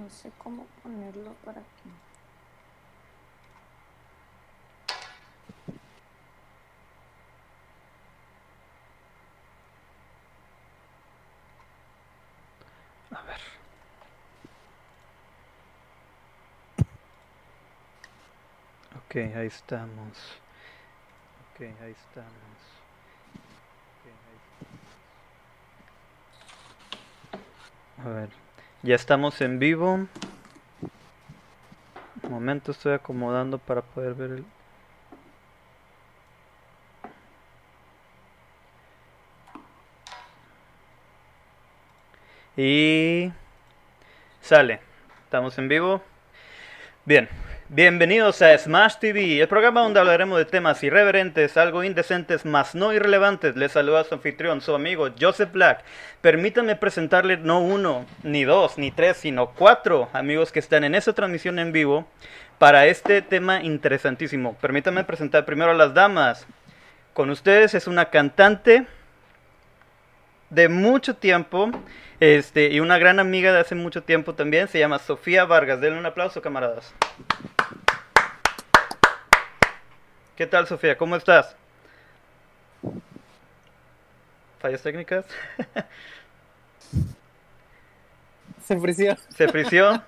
No sé cómo ponerlo para que... A ver. Ok, ahí estamos. Ok, ahí estamos. Ok, ahí estamos. A ver, ya estamos en vivo. Un momento, estoy acomodando para poder ver el... Y sale. Estamos en vivo. Bien. Bienvenidos a Smash TV, el programa donde hablaremos de temas irreverentes, algo indecentes, mas no irrelevantes. Les saluda su anfitrión, su amigo Joseph Black. Permítanme presentarle no uno, ni dos, ni tres, sino cuatro amigos que están en esta transmisión en vivo para este tema interesantísimo. Permítanme presentar primero a las damas. Con ustedes es una cantante de mucho tiempo este, y una gran amiga de hace mucho tiempo también. Se llama Sofía Vargas. Denle un aplauso, camaradas. ¿Qué tal, Sofía? ¿Cómo estás? ¿Fallas técnicas? Se frició. ¿Se frició?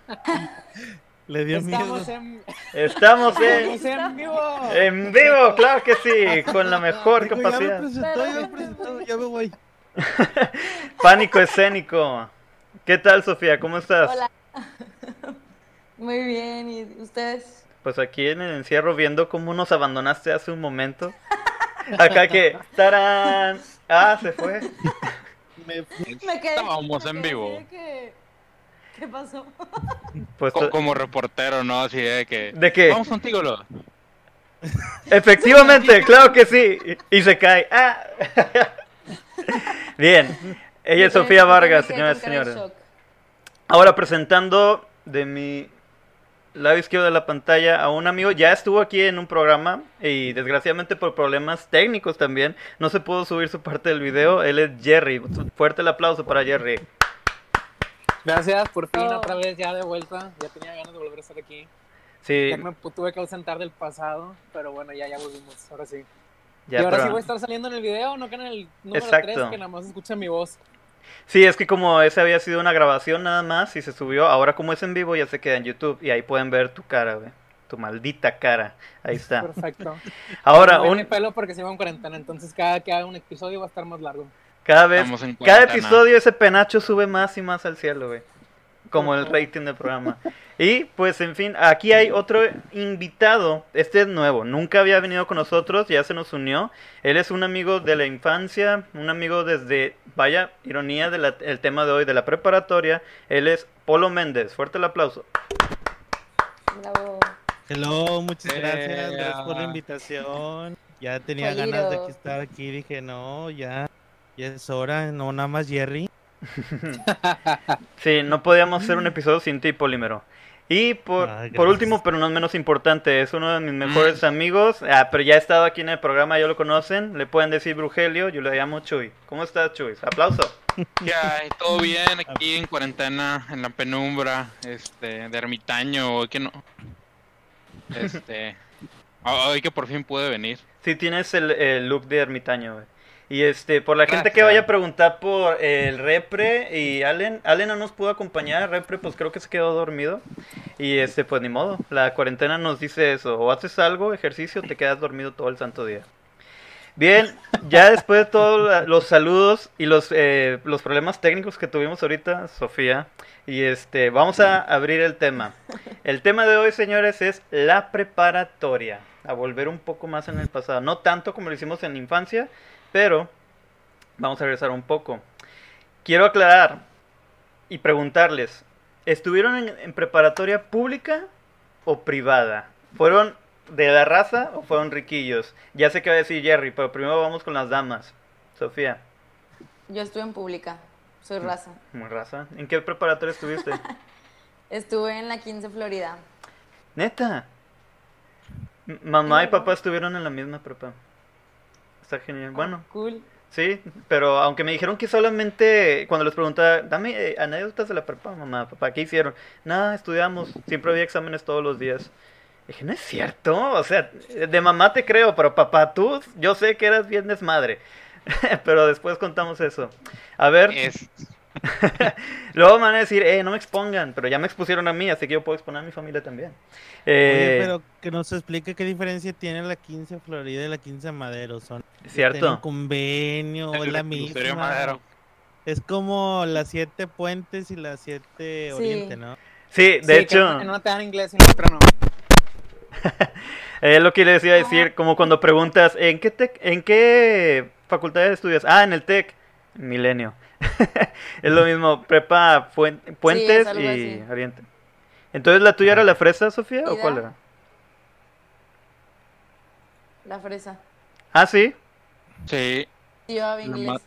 Le dio Estamos miedo. en, Estamos estamos en, en vivo. en vivo, claro que sí, con la mejor Dijo, ya me capacidad. presentó, ya me presentó, ya me voy. Pánico escénico. ¿Qué tal, Sofía? ¿Cómo estás? Hola. Muy bien, ¿y ustedes? Pues aquí en el encierro viendo cómo nos abandonaste hace un momento. Acá que... ¡Tarán! Ah, se fue. Me fui. Me quedé, Estábamos me en quedé vivo. que- ¿Qué pasó? Pues Co- como reportero, ¿no? Así de que... ¿De qué? Vamos contigo, lo. Efectivamente, claro que sí. Y y se cae. Ah. Bien. Ella es Sofía Vargas, señoras y señores. Ahora presentando de mi lado izquierdo de la pantalla a un amigo. Ya estuvo aquí en un programa y desgraciadamente por problemas técnicos también no se pudo subir su parte del video. Él es Jerry. Fuerte el aplauso para Jerry. Gracias, por fin, Oh. otra vez ya de vuelta. Ya tenía ganas de volver a estar aquí. Sí, Ya me tuve que ausentar del pasado, pero bueno, ya, ya volvimos, ahora sí. Ya, y ahora pero- sí voy a estar saliendo en el video, no que en el número Exacto. 3, que nada más escucha mi voz. Sí, es que como ese había sido una grabación nada más y se subió, ahora como es en vivo ya se queda en YouTube y ahí pueden ver tu cara, güey. Tu maldita cara. Ahí está. Perfecto. Ahora, No un, mi pelo porque sigo en cuarentena, entonces cada que haga un episodio va a estar más largo. cada vez, cada episodio ese penacho sube más y más al cielo, güey. Como el rating del programa. Y pues en fin, aquí hay otro invitado. Este es nuevo, nunca había venido con nosotros, ya se nos unió. Él es un amigo de la infancia, un amigo desde, vaya, ironía del tema de hoy, de la preparatoria. Él es Polo Méndez. Fuerte el aplauso. Bravo. Hello, muchas Eh, gracias, gracias por la ah. invitación. Ya tenía ganas de que estar aquí, dije, no, ya, ya es hora, no nada más Jerry. Sí, no podíamos hacer un episodio sin ti, Polímero. Y por, Ah, por último, pero no menos importante, es uno de mis mejores amigos. Ah, pero ya ha estado aquí en el programa, ya lo conocen. Le pueden decir Brugelio, yo le llamo Chuy. ¿Cómo estás, Chuy? Aplauso. ¿Qué hay? ¿Todo bien? Aquí en cuarentena, en la penumbra, este, de ermitaño, hoy que no... Este... Hoy que por fin pude venir. Sí, tienes el, el look de ermitaño, güey. Y este, por la gente que vaya a preguntar por el Repre y Allen, Allen no nos pudo acompañar, Repre pues creo que se quedó dormido. Y este, pues ni modo, la cuarentena nos dice eso, o haces algo, ejercicio, o te quedas dormido todo el santo día. Bien, ya después de todos los saludos y los, eh, los problemas técnicos que tuvimos ahorita, Sofía, y este, vamos a abrir el tema. El tema de hoy, señores, es la preparatoria. A volver un poco más en el pasado. No tanto como lo hicimos en la infancia, pero vamos a regresar un poco. Quiero aclarar y preguntarles, ¿estuvieron en, en preparatoria pública o privada? ¿Fueron de la raza o fueron riquillos? Ya sé que va a decir Jerry, pero primero vamos con las damas. Sofía, Yo estuve en pública, soy raza. muy raza. ¿En qué preparatoria estuviste? Estuve en la 15 Florida. Neta. M- Mamá y papá estuvieron en la misma prepa. Está genial. Bueno, Cool. Sí, pero aunque me dijeron que solamente cuando les preguntaba, dame eh, anécdotas de la prepa, mamá, papá, ¿qué hicieron? Nada, estudiamos, siempre había exámenes todos los días. Dije, no es cierto, o sea, de mamá te creo, pero papá, tú, yo sé que eras bien desmadre. pero después contamos eso. A ver, Es, luego me van a decir, eh, no me expongan, pero ya me expusieron a mí, así que yo puedo exponer a mi familia también. Oye, Eh, pero que nos explique qué diferencia tiene la 15 Florida y la 15 Madero. Son ¿Cierto? convenio, es el la misma. Madero. Es como las siete puentes y las siete Sí. oriente, ¿no? Sí, de Sí, hecho, En una te dan inglés y en otra no. es lo que les iba a decir, como cuando preguntas, ¿en qué, tec- ¿en qué facultad estudias? Ah, en el TEC, Milenio. es lo mismo, prepa, Puen- Puentes y así. Oriente. Entonces, ¿la tuya era la fresa, Sofía, o cuál era? La fresa. Ah, sí. Sí. Yo inglés.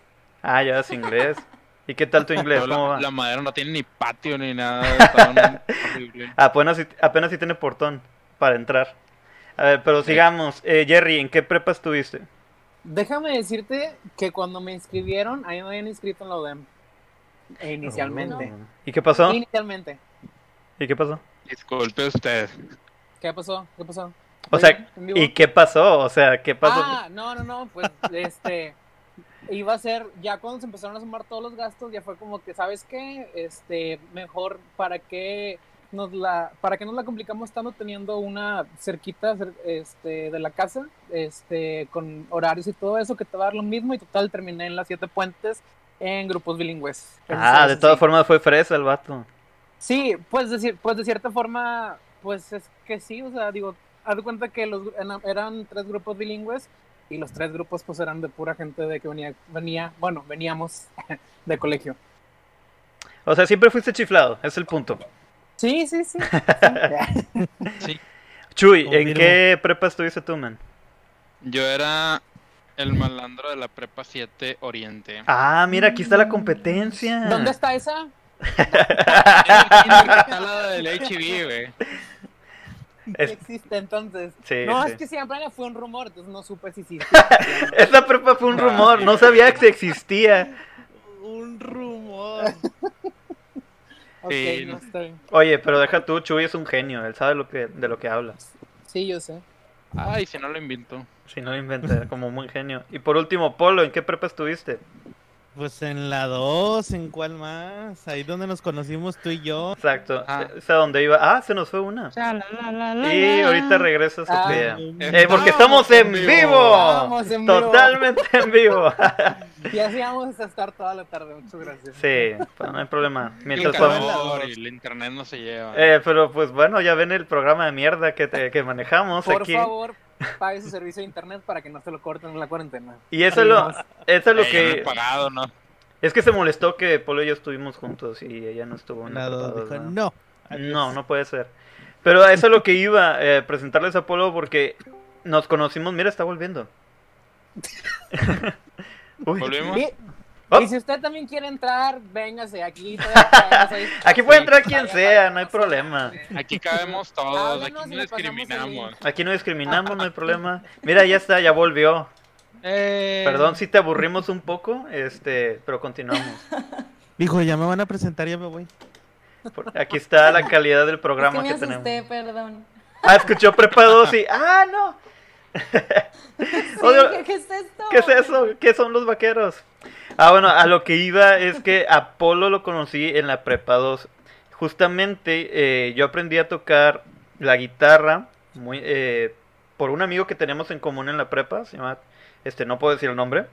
Ah, ya es inglés. ¿Y qué tal tu inglés? No, ¿Cómo la, va? la madera no tiene ni patio ni nada. Apenas, si- apenas si tiene portón para entrar. A ver, pero sigamos. Eh, Jerry, ¿en qué prepa estuviste? Déjame decirte que cuando me inscribieron, ahí me habían inscrito en la UDEM. E inicialmente. Oh. ¿Y qué pasó? Inicialmente. ¿Y qué pasó? Disculpe usted. ¿Qué pasó? ¿Qué pasó? O ¿Estoy sea? ¿y qué pasó? O sea, ¿qué pasó? Ah, no, no, no, pues este iba a ser ya cuando se empezaron a sumar todos los gastos, ya fue como que, ¿sabes qué? Este, mejor para qué nos la para qué nos la complicamos tanto teniendo una cerquita cer- este de la casa, este con horarios y todo eso que te va a dar lo mismo y total terminé en las siete puentes en grupos bilingües. Ah, de todas sí. formas fue fresa el vato. Sí, pues decir, pues de cierta forma, pues es que sí, o sea, digo, haz de cuenta que los eran- eran tres grupos bilingües y los tres grupos pues eran de pura gente de que venía, venía, bueno, veníamos de colegio. O sea, siempre fuiste chiflado, es el punto. Sí, sí, sí. sí. Sí. Chuy, ¿en Confirmo. qué prepa estuviste tú, man? Yo era el malandro de la prepa 7 Oriente. Ah, mira, aquí está la competencia. ¿Dónde está esa? Está la del HIV, güey. Es- existe entonces. Sí, no, sí. es que siempre fue un rumor, entonces no supe si sí. Esa prepa fue un rumor, no sabía que existía. Un rumor. Sí, no está bien. Oye, pero deja tú, Chuy es un genio, él sabe lo que, de lo que habla. Sí, yo sé. Ay, si no lo invento. Si no lo inventa, como un buen genio. Y por último, Polo, ¿en qué prepa estuviste? Pues en la 2, ¿en cuál más? Ahí donde nos conocimos tú y yo. Exacto, Ah. ¿es a dónde iba? Ah, se nos fue una. Y ahorita regresa Ah. Sofía. Eh, Eh, porque estamos en vivo. Estamos en vivo. Totalmente en vivo. Y así vamos a estar toda la tarde, muchas gracias. Sí, pues, no hay problema. El Mientras calor y el internet no se lleva. Eh, pero pues bueno, ya ven el programa de mierda que, te- que manejamos Por aquí. favor, pague su servicio de internet para que no se lo corten en la cuarentena. Y eso es lo, eso es lo Eh, no que... pagado, ¿no? Es que se molestó que Polo y yo estuvimos juntos y ella no estuvo en La la 2 prepa dijo, no. No, no puede ser. Pero eso es lo que iba, eh, presentarles a Polo porque nos conocimos. Mira, está volviendo. ¿Volvemos? Y, Oh. y si usted también quiere entrar, véngase aquí. Aquí puede entrar Sí, quien sea, no hay problema. Aquí cabemos todos, Háblenos aquí no discriminamos. Aquí no discriminamos, no hay problema. Mira, ya está, ya volvió. Eh, Perdón si te aburrimos un poco, este, pero continuamos. Dijo, ya me van a presentar, ya me voy. Por- Aquí está la calidad del programa que que, me tenemos. asusté, perdón. Ah, escuchó Prepa 2 y. ¡Ah, no! Sí, Odio- ¿qué, qué es esto? ¿Qué es eso? ¿Qué son los vaqueros? Ah, bueno, a lo que iba es que Apolo lo conocí en la Prepa 2. Justamente eh, yo aprendí a tocar la guitarra muy, eh, por un amigo que tenemos en común en la prepa. Se llama. Este, no puedo decir el nombre.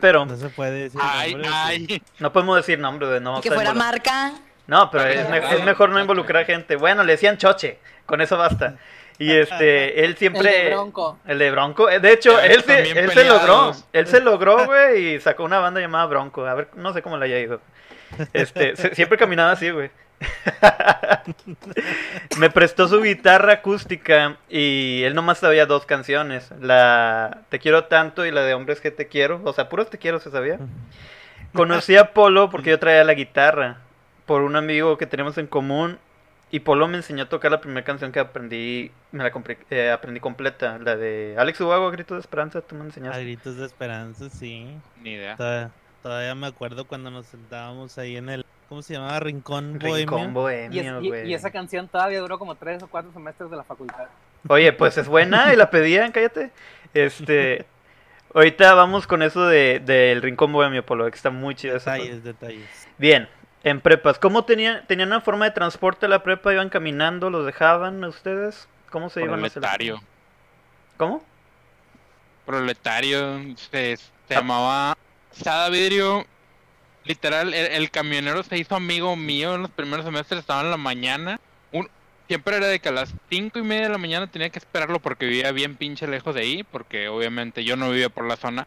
Pero No se puede decir. el Ay, nombre, ay. no podemos decir nombre de no. que fuera marca. No, pero es, me- es mejor no involucrar gente. Bueno, le decían choche, con eso basta. Y este, él siempre... El de Bronco. El de Bronco. eh, De hecho, él se, él se logró. Él se logró, güey, y sacó una banda llamada Bronco. A ver, no sé cómo le haya ido. Este, se- siempre caminaba así, güey. Me prestó su guitarra acústica y él nomás sabía dos canciones. La Te quiero tanto y la de Hombres que te quiero. O sea, puros te quiero se sabía. Conocí a Polo porque yo traía la guitarra. Por un amigo que tenemos en común. Y Polo me enseñó a tocar la primera canción que aprendí, me la compré- eh, aprendí completa, la de Alex Ubago, Grito de Esperanza, tú me A enseñaste. gritos de esperanza, sí. Ni idea. Todavía, todavía me acuerdo cuando nos sentábamos ahí en el, ¿cómo se llamaba? Rincón Bohemio. Rincón Y, es- Bohemio, y- güey. y esa canción todavía duró como tres o cuatro semestres de la facultad. Oye, pues es buena y la pedían, cállate. Este, ahorita vamos con eso de del Rincón Bohemio, Polo, que está muy chido. Detalles, detalles. Bien, en prepas, ¿cómo tenían, tenían una forma de transporte a la prepa? ¿Iban caminando? ¿Los dejaban a ustedes? ¿Cómo se iban a hacer? Proletario. ¿Cómo? Proletario. Se, se Ah. llamaba Sada Vidrio. Literal, el, el camionero se hizo amigo mío en los primeros semestres. Estaba en la mañana. Un, siempre era de que a las cinco y media de la mañana tenía que esperarlo porque vivía bien pinche lejos de ahí. Porque obviamente yo no vivía por la zona.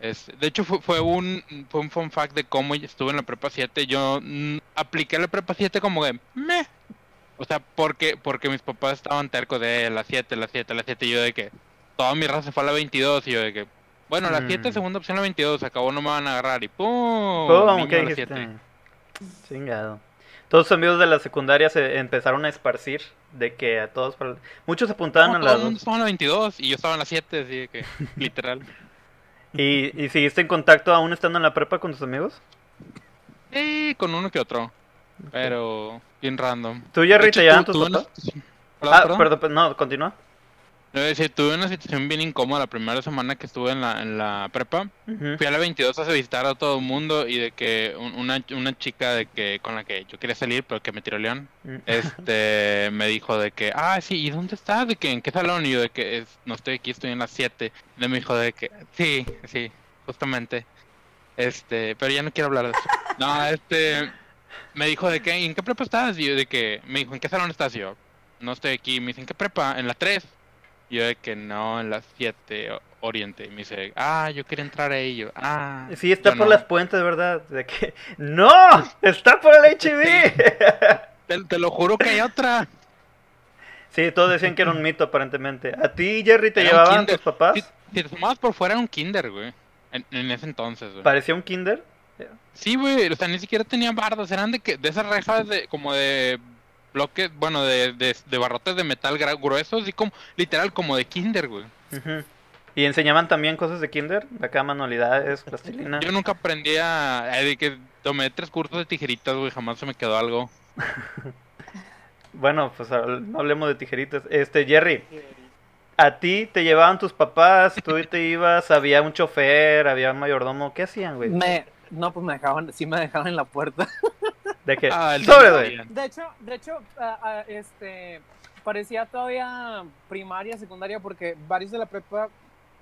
Es, de hecho, fue, fue un fue un fun fact de cómo estuve en la prepa 7. Yo mm, apliqué la prepa 7 como de meh. O sea, porque, porque mis papás estaban tercos de las 7, las 7, las 7. Y yo de que toda mi raza fue a la 22. Y yo de que, bueno, la 7, Mm. segunda opción la 22. Acabó, no me van a agarrar. Y pum. Niño ¿Qué la dijiste? 7. Chingado. Todos los amigos de la secundaria se empezaron a esparcir de que a todos... Muchos apuntaban No, a la el mundo dos. estaba en la 22 y yo estaba en la 7, así de que, literal. ¿Y, ¿Y seguiste en contacto aún estando en la prepa con tus amigos? Sí, con uno que otro. Pero bien random. ¿Tú, te llevan tu- tus papás? Ah, perdón. perdón, no, continúa. Decir, tuve una situación bien incómoda la primera semana que estuve en la, en la prepa. Fui a la 22 a visitar a todo el mundo y de que un- una, una chica de que con la que yo quería salir, pero que me tiró león, Mm. este, me dijo de que, ah, sí, ¿y dónde estás? De que, ¿en qué salón? Y yo de que, es- no estoy aquí, estoy en las 7. Y me dijo de que, sí, sí, justamente. Este, pero ya no quiero hablar de eso. No, este, me dijo de que, ¿y en qué prepa estás? Y yo de que, me dijo, ¿en qué salón estás? Y yo, no estoy aquí. Me dice, ¿en qué prepa? En la 3. Yo de que no, en las 7, o- Oriente. Y me dice, ah, yo quería entrar ahí. Y yo, ah. Sí, está por no". las puentes, ¿verdad? De que... ¡No! ¡Está por el HIV! Te, te lo juro que hay otra. Sí, todos decían que era un mito, aparentemente. ¿A ti, Jerry, te Era llevaban tus papás? Si, si te sumabas por fuera era un kinder, güey. En, en ese entonces, güey. ¿Parecía un kinder? Sí, güey. O sea, ni siquiera tenían bardas. Eran de que de esas rejas de como de bloques, bueno, de, de, de barrotes de metal gruesos y como literal como de kinder, güey. ¿Y enseñaban también cosas de kinder? Acá manualidades, plastilina. Yo nunca aprendí a... eh, de que tomé tres cursos de tijeritas, güey. Jamás se me quedó algo. Bueno, pues no hablemos de tijeritas. Este, Jerry, ¿a ti te llevaban tus papás? ¿Tú te ibas? ¿Había un chofer? ¿Había un mayordomo? ¿Qué hacían, güey? Me, no, pues me dejaban, sí me dejaban en la puerta. ¿De qué? Ah. De hecho, de hecho, ah, ah, este, parecía todavía primaria, secundaria, porque varios de la prepa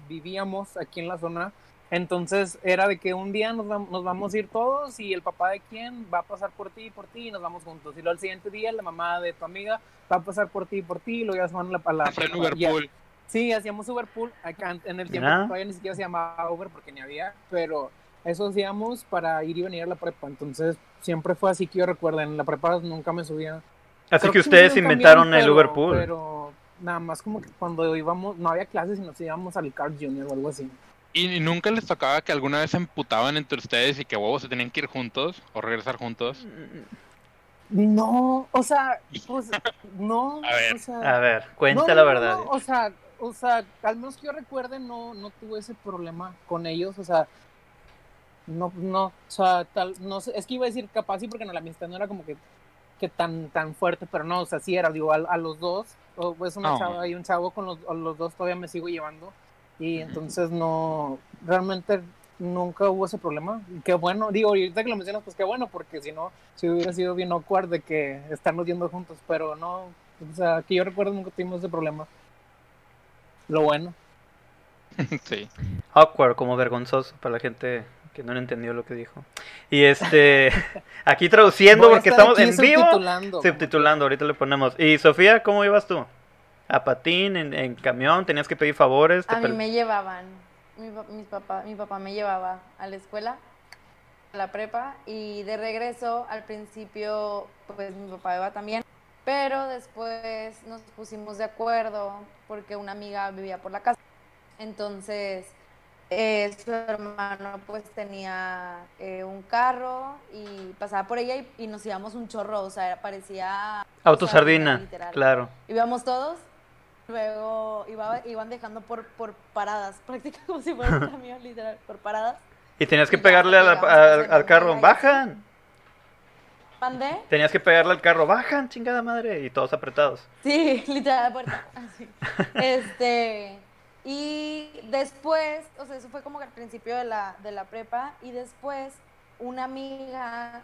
vivíamos aquí en la zona. Entonces era de que un día nos, nos vamos a ir todos y el papá de quién va a pasar por ti y por ti y nos vamos juntos. Y luego al siguiente día la mamá de tu amiga va a pasar por ti y por ti y luego ya se van a la, a la Hacían Uberpool. Sí, hacíamos Uberpool. Acá en- en el tiempo Ah. todavía ni siquiera se llamaba Uber porque ni había, pero eso hacíamos para ir y venir a la prepa. Entonces siempre fue así que yo recuerdo. En la prepa nunca me subía. Así Creo que ustedes inventaron camión, el pero- Uberpool. Pero nada más como que cuando íbamos, no había clases y nos íbamos al Carl Junior o algo así. ¿Y, nunca les tocaba que alguna vez se emputaban entre ustedes y que huevos se tenían que ir juntos o regresar juntos? No, o sea, pues no. A ver. o sea, A ver, cuenta no, la no, verdad. no, o sea, o sea, al menos que yo recuerde, no, no tuve ese problema con ellos, o sea, no, no, o sea, tal, no sé, es que iba a decir capaz sí porque no, la amistad no era como que, que tan, tan fuerte, pero no, o sea, sí era, digo, a, a los dos, o es una No. chava y un chavo con los, los dos todavía me sigo llevando, y entonces no, realmente nunca hubo ese problema, y qué bueno, digo, ahorita que lo mencionas, pues qué bueno, porque si no, si hubiera sido bien awkward de que estarnos yendo juntos, pero no, o sea, que yo recuerdo nunca tuvimos ese problema. Lo bueno. sí. Awkward, como vergonzoso para la gente que no entendió lo que dijo. Y este, aquí traduciendo porque estamos en vivo. subtitulando. Subtitulando, ahorita le ponemos. Y Sofía, ¿cómo ibas tú? ¿A patín, en, en camión? ¿Tenías que pedir favores? ¿Te A mí me llevaban. Mi, mis papá, mi papá me llevaba a la escuela, a la prepa, y de regreso, al principio, pues mi papá iba también. Pero después nos pusimos de acuerdo porque una amiga vivía por la casa. Entonces, eh, su hermano pues tenía eh, un carro y pasaba por ella y, y nos íbamos un chorro, o sea, parecía... Autosardina, literal. claro. Íbamos todos, luego iba- iban dejando por, por paradas, prácticamente como si fuera un camión, literal, por paradas. Y tenías que Y pegarle al, al- carro, bajan. ¿Mandé? Tenías que pegarle al carro, bajan, chingada madre, y todos apretados. Sí, literal, la puerta. Así. Este, y después, o sea, eso fue como que al principio de la, de la prepa, y después una amiga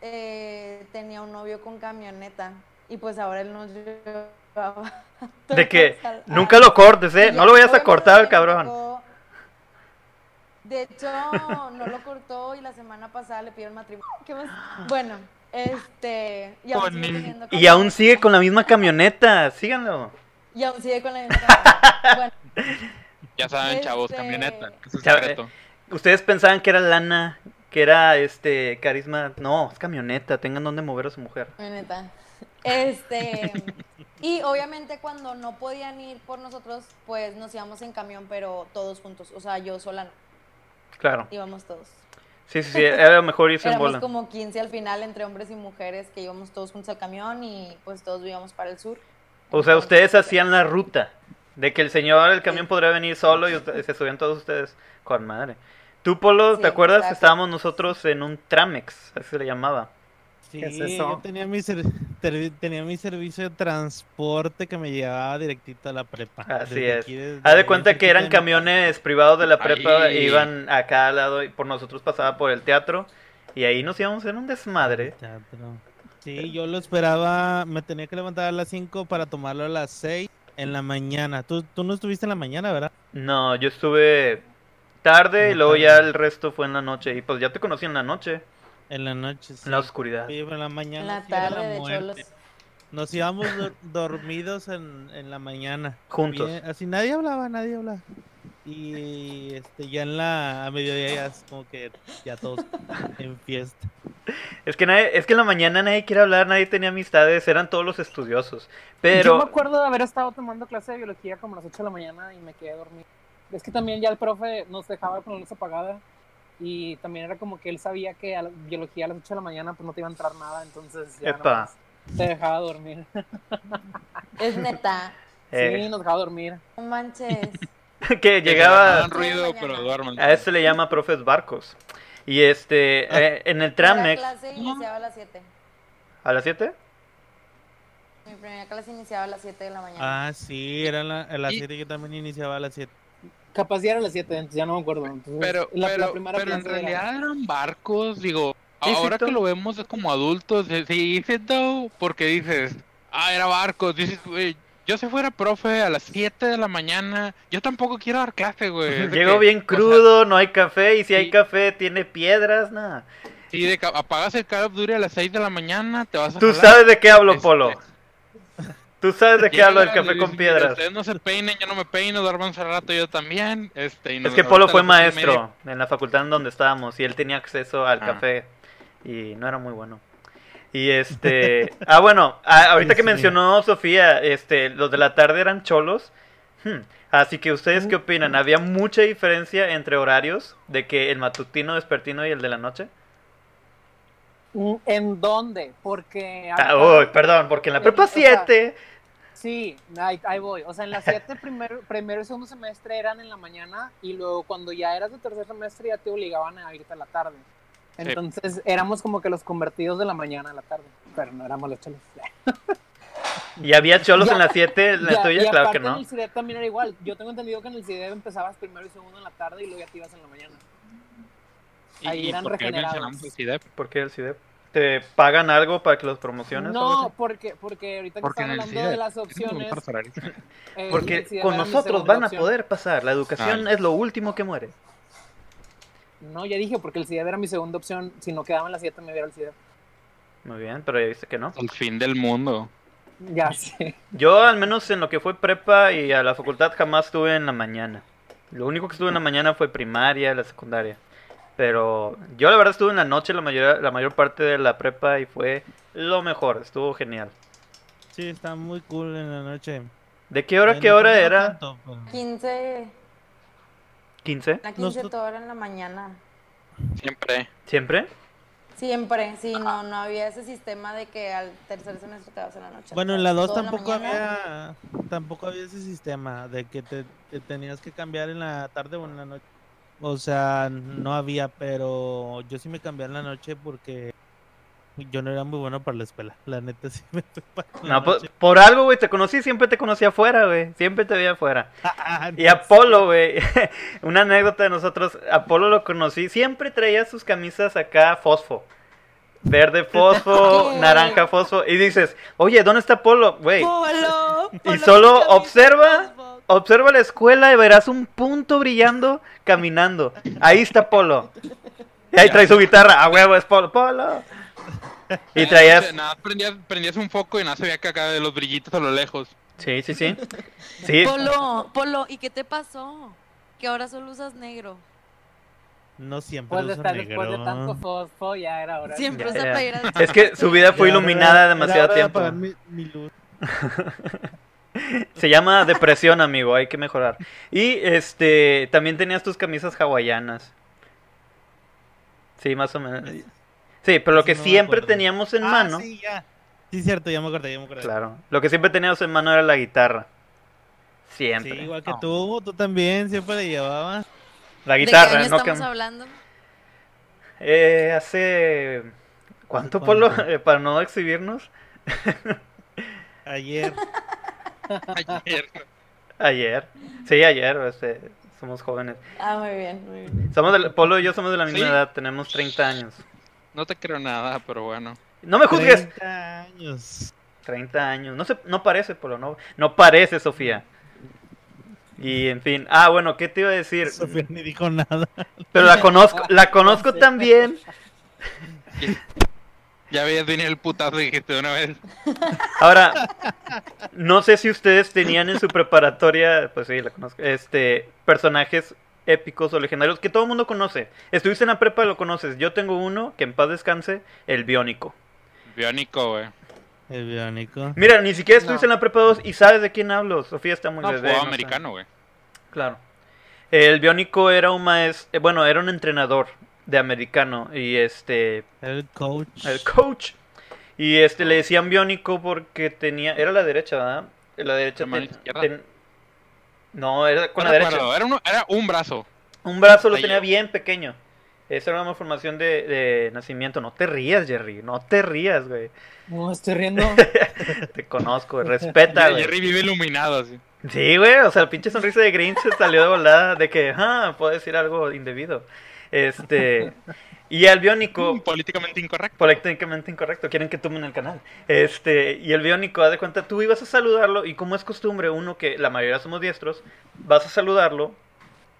eh, tenía un novio con camioneta, y pues ahora él nos llevaba. De que al- nunca lo cortes, eh, no lo vayas a cortar, me cabrón. tocó- De hecho, no lo cortó y la semana pasada le pidió el matrimonio. ¿Qué más? Bueno, este. Y aún, sigue Y aún sigue con la misma camioneta, síganlo. Y aún sigue con la misma camioneta. Bueno, Ya saben, chavos, Este- camioneta. Es Ya, secreto. Ustedes pensaban que era lana, que era este carisma. No, es camioneta, tengan donde mover a su mujer. camioneta. Este. Y obviamente cuando no podían ir por nosotros, pues nos íbamos en camión, pero todos juntos. O sea, yo sola no. Claro. Íbamos todos. Sí, sí, sí, era mejor irse en bola. como 15 al final entre hombres y mujeres que íbamos todos juntos al camión y pues todos vivíamos para el sur. O sea, ustedes hacían la ruta de que el señor del camión podría venir solo y se subían todos ustedes con madre. Tú, Polo, Sí, ¿te acuerdas? exacto. Estábamos nosotros en un Tramex, así se le llamaba. Sí, ¿Qué es eso? yo tenía mi, tenía mi servicio de transporte que me llevaba directito a la prepa. Así Desde es. aquí, Haz de cuenta que eran de camiones privados de la prepa, Ahí. iban acá al lado y por nosotros pasaba por el teatro y ahí nos íbamos en un desmadre. Teatro. Sí, yo lo esperaba, me tenía que levantar a las 5 para tomarlo a las 6 en la mañana. Tú, tú no estuviste en la mañana, ¿verdad? No, yo estuve tarde y luego ya el resto fue en la noche y pues ya te conocí en la noche, En la noche, sí. en la oscuridad. Sí, pero en la mañana En la sí tarde de muerte. cholos. Nos íbamos dor- dormidos en, en la mañana. Juntos. Bien, así nadie hablaba, nadie hablaba. Y este, ya en la a mediodía ya es como que ya todos en fiesta. Es que nadie, es que en la mañana nadie quiere hablar, nadie tenía amistades, eran todos los estudiosos. Yo me Pero acuerdo de haber estado tomando clase de biología como a las 8 de la mañana y me quedé dormido. Es que también ya el profe nos dejaba con la luz apagada y también era como que él sabía que a la biología a las 8 de la mañana pues no te iba a entrar nada, entonces ya Epa. nomás te dejaba dormir. Es neta. eh, Sí, nos dejaba dormir. No manches. que Que llegaba, hagan ruido, pero duerman. a eso le llama profes barcos. Y este, eh, en el La Tramex, clase iniciaba a las 7. ¿a las 7? Mi primera clase iniciaba a las 7 de la mañana. Ah, sí, era la, a las Y- 7 yo también iniciaba a las 7. Capaz ya era a las 7, entonces ya no me acuerdo. Entonces, Pero, la, la pero, primera pero en realidad eran barcos, digo, Sí, sí, ahora que lo vemos es como adultos, se se dice though, porque dices, ah, era barcos, dices, güey, yo si fuera profe a las 7 de la mañana, yo tampoco quiero dar clase, güey. Llego que, bien o sea, crudo, no hay café, y si hay café tiene piedras, nada. sí, de apagas el Call of Duty a las 6 de la mañana, te vas a Tú jalar, sabes de qué hablo, este, Polo. Tú sabes de qué hablo del café y con piedras. Ustedes no se peinen, yo no me peino, hace rato yo también. Este, y Es que Polo fue y maestro en la facultad en donde estábamos y él tenía acceso al Ah. café y no era muy bueno. Y este, ah bueno, a- ahorita que Sí. mencionó Sofía, este, los de la tarde eran cholos. Hmm, Así que ustedes qué opinan? ¿Había mucha diferencia entre horarios de que el matutino, despertino y el de la noche? Mm, ¿En dónde? Porque... Ah, uy, perdón, porque en la prepa o sea, 7 Sí, ahí, ahí voy. O sea, en las 7 primero, primero y segundo semestre eran en la mañana y luego cuando ya eras de tercer semestre ya te obligaban a irte a la tarde. Entonces éramos como que los convertidos de la mañana a la tarde, pero no éramos los cholos. y había cholos Ya- en la 7, en la Ya- tuya, y claro que no. En el CIDEP también era igual. Yo tengo entendido que en el CIDEP empezabas primero y segundo en la tarde y luego ya te ibas en la mañana. ¿Y- ahí y eran por qué mencionamos el CIDEP? ¿Por qué el CIDEP? ¿Te pagan algo para que los promociones? No, porque, porque ahorita que Porque en están hablando CIDEP de las opciones. eh, Porque con nosotros van a poder pasar. La educación Ah. es lo último que muere. No, ya dije, porque el CIDEP era mi segunda opción. Si no quedaba en las 7 me hubiera el CIDEP. Muy bien, pero ya viste que no. El fin del mundo. Ya sé. Yo, al menos en lo que fue prepa y a la facultad, jamás estuve en la mañana. Lo único que estuve en la mañana fue primaria, la secundaria. Pero yo, la verdad, estuve en la noche la mayor, la mayor parte de la prepa y fue lo mejor. Estuvo genial. Sí, está muy cool en la noche. ¿De qué hora, Eh, qué no hora era? tanto, pero- 15. 15. La No 15 estu- todo era en la mañana. Siempre. ¿Siempre? Siempre, sí, no, no había ese sistema de que al tercer semestre te vas en la noche. Bueno, en la 2 Todo tampoco había tampoco había ese sistema de que te, te tenías que cambiar en la tarde o en la noche. O sea, no había, pero yo sí me cambié en la noche porque yo no era muy bueno para la escuela. La neta sí me fui para la No, pues, noche. por algo, güey, te conocí, siempre te conocí afuera, güey. Siempre te veía afuera. Ah, Y no Apolo, güey. Una anécdota de nosotros. Apolo lo conocí. Siempre traía sus camisas acá fosfo. Verde fosfo, naranja fosfo. Y dices, oye, ¿dónde está Apolo? Güey. Polo, Y solo observa, observa la escuela y verás un punto brillando caminando. Ahí está Polo. Y ahí trae su guitarra. A huevo, es Polo. Polo. Y traías. Nada, prendías, prendías un foco y nada se veía que acá de los brillitos a lo lejos. Sí, sí, sí. Sí. Polo, Polo, ¿y qué te pasó? Que ahora solo usas negro. No siempre Pues de uso estar después de negro. tanto fosfo, ya era hora. Siempre usa de Es que su vida fue Ya era- iluminada era demasiado hora de tiempo. apagar mi- mi luz. Se llama depresión, amigo, hay que mejorar. Y este, también tenías tus camisas hawaianas. Sí, más o menos. Sí, pero lo que no siempre teníamos en Ah, mano, Sí, ya. Sí, cierto, ya me acordé, ya me acordé. claro, lo que siempre teníamos en mano era la guitarra. Sí, Siempre. igual que tú, tú también siempre la llevabas. La ¿De qué guitarra, año no estamos hablando? Eh, hace ¿cuánto ¿Hace polo? Eh, para no exhibirnos? Ayer. Ayer. Ayer. Sí, ayer, este, somos jóvenes. Ah, muy bien, muy bien. Somos del Polo y yo somos de la misma Sí. edad, tenemos 30 años. No te creo nada, pero bueno. No me juzgues. 30 años. 30 años. No se, no parece, Polo, no, no parece, Sofía. Y en fin. Ah, bueno, ¿qué te iba a decir? Sofía ni dijo nada. Pero la conozco, la conozco bien. Ya veías venir el putazo y dijiste de una vez. Ahora, no sé si ustedes tenían en su preparatoria, pues sí, la conozco, este, personajes épicos o legendarios que todo el mundo conoce. Estuviste en la prepa, lo conoces. Yo tengo uno, que en paz descanse, el biónico. Biónico, güey. El biónico. Mira, ni siquiera estuviste No. en la prepa 2 y sabes de quién hablo. Sofía está muy No, bebé, jugaba no sé. americano, güey. Claro. El biónico era un maestro, bueno, era un entrenador de americano y este El coach. el coach y este le decían biónico porque tenía era la derecha, ¿verdad? La derecha ¿La mano ten- izquierda? ten- No, era con No la derecha. Era, uno- era un brazo. Un brazo lo Ahí tenía yo. bien pequeño. Esa era una malformación de, de nacimiento. No te rías, Jerry. No te rías, güey. No, estoy riendo. Te conozco. Respeta, güey. Jerry vive iluminado, así. Sí, güey, o sea, el pinche sonrisa de Grinch se salió de volada de que, ah, puedo decir algo indebido. Este, y al biónico, Políticamente incorrecto. políticamente incorrecto, quieren que tomen el canal. Este, y el biónico, haz de cuenta, tú ibas a saludarlo y como es costumbre, uno que la mayoría somos diestros, vas a saludarlo,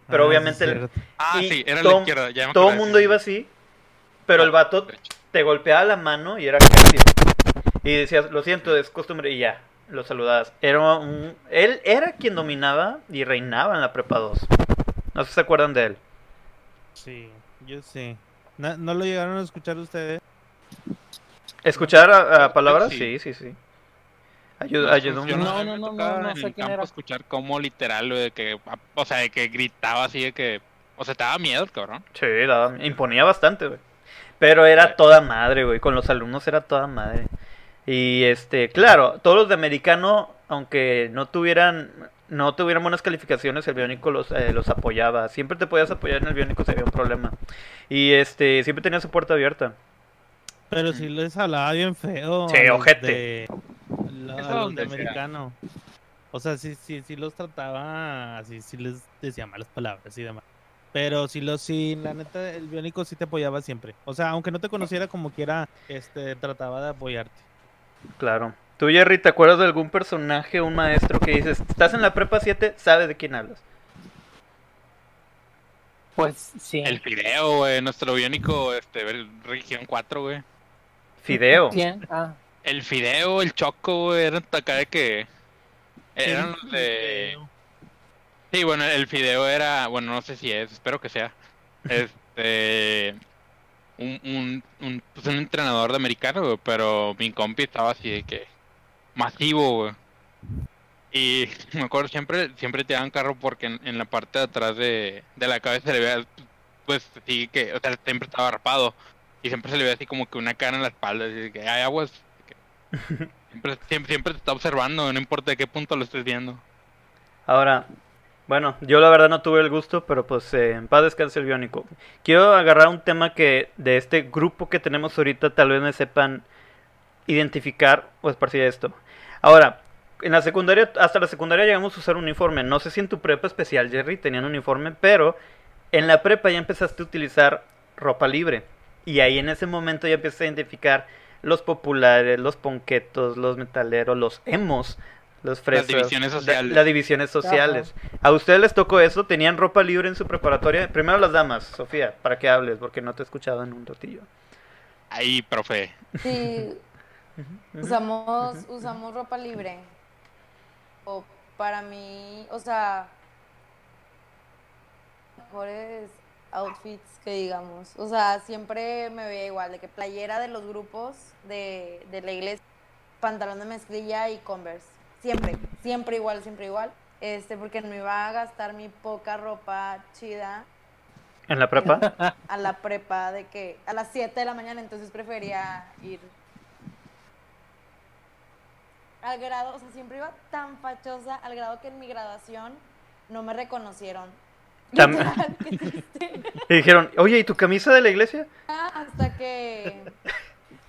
pero Ah, obviamente el-. Ah, sí, era todo- la izquierda. Ya me todo el mundo iba sí. así, pero el vato derecho. te golpeaba la mano y era casi. Y decías, lo siento, es costumbre, y ya, lo saludabas. Era un... Él era quien dominaba y reinaba en la prepa 2. No sé si se acuerdan de él. Sí, yo sí. ¿No, no lo llegaron a escuchar ustedes? ¿Escuchar a, a palabras? Sí. Sí, sí, sí. Ayuda, ayudó Yo un- No, no, no, no, no en sé el quién campo era. escuchar como literal, güey, de que, o sea, de que gritaba así de que, o sea, te daba miedo el cabrón. Sí, daba- imponía bastante, güey. Pero era toda madre, güey. Con los alumnos era toda madre. Y este, claro, todos los de americano, aunque no tuvieran, no tuvieran buenas calificaciones, el biónico los, eh, los apoyaba. Siempre te podías apoyar en el biónico si había un problema. Y este, siempre tenía su puerta abierta. Pero sí les hablaba bien feo. Sí, los ojete. de- la- a Eso los de donde sea. americano. O sea, sí, sí, sí los trataba así, sí les decía malas palabras y demás. Pero sí, lo, sí, la neta, el biónico sí te apoyaba siempre. O sea, aunque no te conociera como quiera, este, trataba de apoyarte. Claro. Tú, Jerry, ¿te acuerdas de algún personaje, un maestro que dices, estás en la prepa 7, sabes de quién hablas? Pues sí. El fideo, güey, nuestro biónico, este, región 4, güey. Fideo. ¿Quién? Ah, El fideo, el choco, güey, eran acá de que, eran los de... Sí, bueno, el fideo era, bueno, no sé si es, espero que sea, este, un, un, un, pues un entrenador de americano, güey, pero mi compi estaba así de que, masivo, güey. Y me acuerdo, siempre, siempre te daban carro porque en, en la parte de atrás de, de la cabeza se le veía, pues sí, que, o sea, siempre estaba rapado. Y siempre se le veía así como que una cara en la espalda, así que hay aguas. que siempre, siempre, siempre te está observando, no importa de qué punto lo estés viendo. Ahora, bueno, yo la verdad no tuve el gusto, pero pues eh, en paz descanse el biónico. Quiero agarrar un tema que de este grupo que tenemos ahorita tal vez me sepan identificar o esparcir esto. Ahora, en la secundaria, hasta la secundaria llegamos a usar uniforme. No sé si en tu prepa especial, Jerry, tenían uniforme, pero en la prepa ya empezaste a utilizar ropa libre. Y ahí en ese momento ya empiezas a identificar los populares, los ponquetos, los metaleros, los emos, los fresas. divisiones la- sociales. Las divisiones sociales. ¿A ustedes les tocó eso? ¿Tenían ropa libre en su preparatoria? Primero las damas, Sofía, para que hables, porque no te he escuchado en un ratillo. Ahí, profe. Sí, usamos, usamos ropa libre. O para mí, o sea, mejores outfits que digamos. O sea, siempre me veía igual, de que playera de los grupos de, de la iglesia, pantalón de mezclilla y converse. Siempre, siempre igual, siempre igual. Este, porque no iba a gastar mi poca ropa chida ¿En la prepa? a la prepa de que a las 7 de la mañana, entonces prefería ir al grado, o sea, siempre iba tan fachosa al grado que en mi graduación no me reconocieron. Tam- Literal, qué triste. Y dijeron, oye, ¿y tu camisa de la iglesia? Hasta que,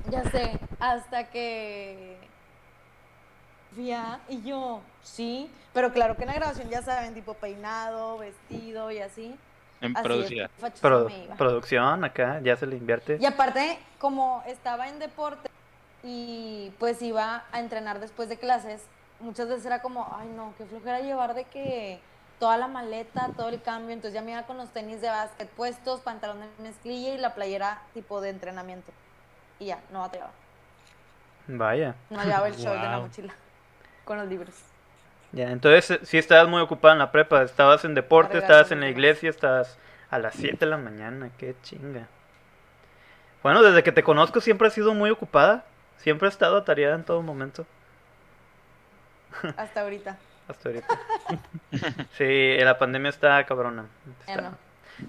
ya sé, hasta que fui a- y yo, sí, pero claro que en la graduación ya saben, tipo peinado, vestido y así. En Así es, producida. fachosa Pro- me iba. producción, acá, ya se le invierte. Y aparte, como estaba en deporte y pues iba a entrenar después de clases, muchas veces era como, ay no, qué flojera llevar de que toda la maleta, todo el cambio, entonces ya me iba con los tenis de básquet puestos, pantalón de mezclilla y la playera tipo de entrenamiento. Y ya, no batallaba. Vaya. No llevaba el short de la Wow. mochila con los libros. Ya, entonces eh, sí estabas muy ocupada en la prepa, estabas en deporte, estabas en la iglesia, estabas a las 7 de la mañana, qué chinga. Bueno, desde que te conozco siempre has sido muy ocupada, siempre has estado atareada en todo momento, Hasta ahorita. hasta ahorita. Sí, la pandemia está cabrona. Ya está. no.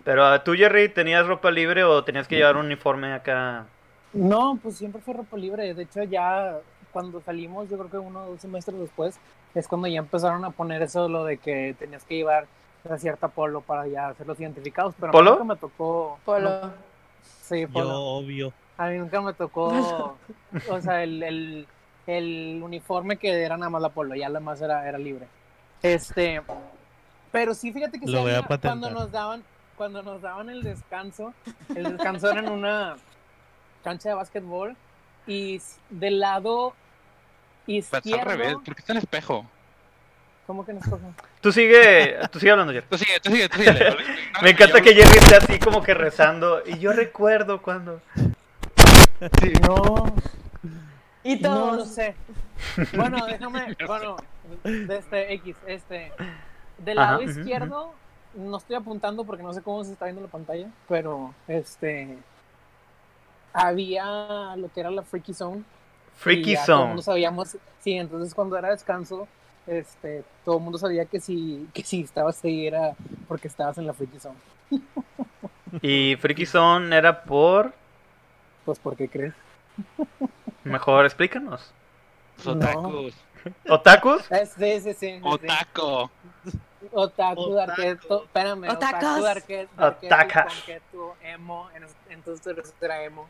Pero ah, tú, Jerry, ¿tenías ropa libre o tenías que llevar un uniforme acá? No, pues siempre fue ropa libre. De hecho, ya cuando salimos, yo creo que uno o dos semestres después, es cuando ya empezaron a poner eso, lo de que tenías que llevar una cierta polo para ya hacer los identificados. Pero a mí ¿Polo? nunca me tocó. Polo. no, sí, Yo, polo. obvio. A mí nunca me tocó. o sea, el, el, el uniforme que era nada más la polo, ya lo más era, era libre. Este. Pero sí, fíjate que Lo cuando nos daban, cuando nos daban el descanso, el descanso era en una cancha de básquetbol y del lado Pero está izquierdo. al revés, porque está en espejo. ¿Cómo que nos cogen? Tú sigue, tú sigue hablando, Jerry. Tú sigue, tú sigue, tú sigue. Me encanta que Jerry esté así como que rezando. Y yo recuerdo cuando. No, Y no, todos. no sé. Bueno, déjame, bueno, de este X, este, del Ajá, lado izquierdo, no estoy apuntando porque no sé cómo se está viendo la pantalla, pero este, había lo que era la Freaky Zone. Freaky Todo Zone. mundo sabíamos, sí, entonces cuando era descanso, este, todo el mundo sabía que si, que si estabas ahí era porque estabas en la Freaky Zone. Y Freaky Zone era por. Pues, ¿por qué crees? Mejor explícanos. Los Otakus. ¿Otakus? Es, sí, sí, sí, sí. Otaku. Otaku, Darketo, espérame, Otacos. Otaku, Darketo, Otacas. Darketo, Emo, en- entonces era Emo.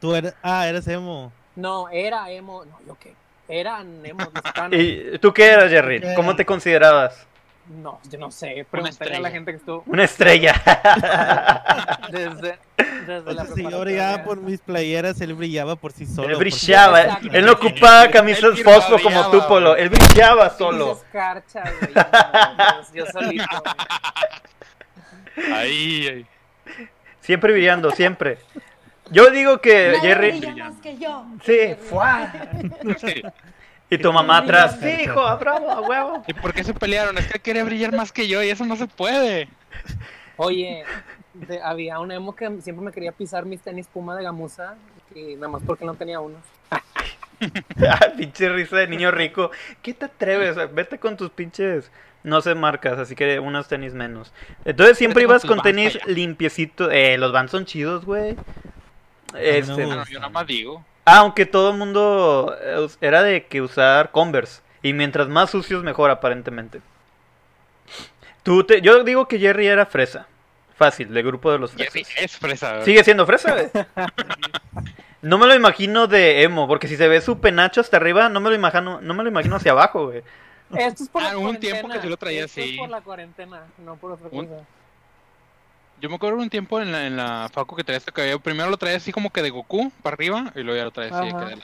Tú eres, ah, eres emo. No, era Emo, no, yo qué, eran Emo. ¿Y tú qué eras, Jerry? ¿Cómo te considerabas? No, yo no sé, preguntarle a la estrella. gente que estuvo Una estrella. desde, desde la si yo brillaba por mis playeras, él brillaba por sí solo. Él brillaba. Él no ocupaba camisas Él brillaba, como tú, Polo. Él brillaba solo. Güey, yo, solito. güey. Ahí, ahí. Siempre brillando, siempre. Yo digo que Nadie Jerry. brilla más que yo. Sí, ¡fua! Sí. Y tu mamá atrás. Sí, hijo, a bravo, a huevo. ¿Y por qué se pelearon? Es que quería brillar más que yo y eso no se puede. Oye, de- había un emo que siempre me quería pisar mis tenis Puma de gamuza y nada más porque no tenía unos. Ah, pinche risa de niño rico. ¿Qué te atreves? Vete con tus pinches. No sé marcas, así que unos tenis menos. Entonces siempre Vete ibas con tenis limpiecitos. Eh, los Vans son chidos, güey. Este, Ah, no, yo nada más digo. Ah, aunque todo el mundo eh, era de que usar Converse. Y mientras más sucios, mejor, aparentemente. Tú te... Yo digo que Jerry era fresa. Fácil, del grupo de los Jerry fresas. es fresa. güey. Sigue siendo fresa, güey. No me lo imagino de emo, porque si se ve su penacho hasta arriba, no me lo imagino, no me lo imagino hacia abajo, güey. Esto es por Ah, la hubo un cuarentena. tiempo que sí lo traía Esto así. es por la cuarentena, no por otra Un- cosa. Yo me acuerdo un tiempo en la, en la facu que traía este cabello. Primero lo traía así como que de Goku para arriba y luego ya lo traía así. de Ajá. que de-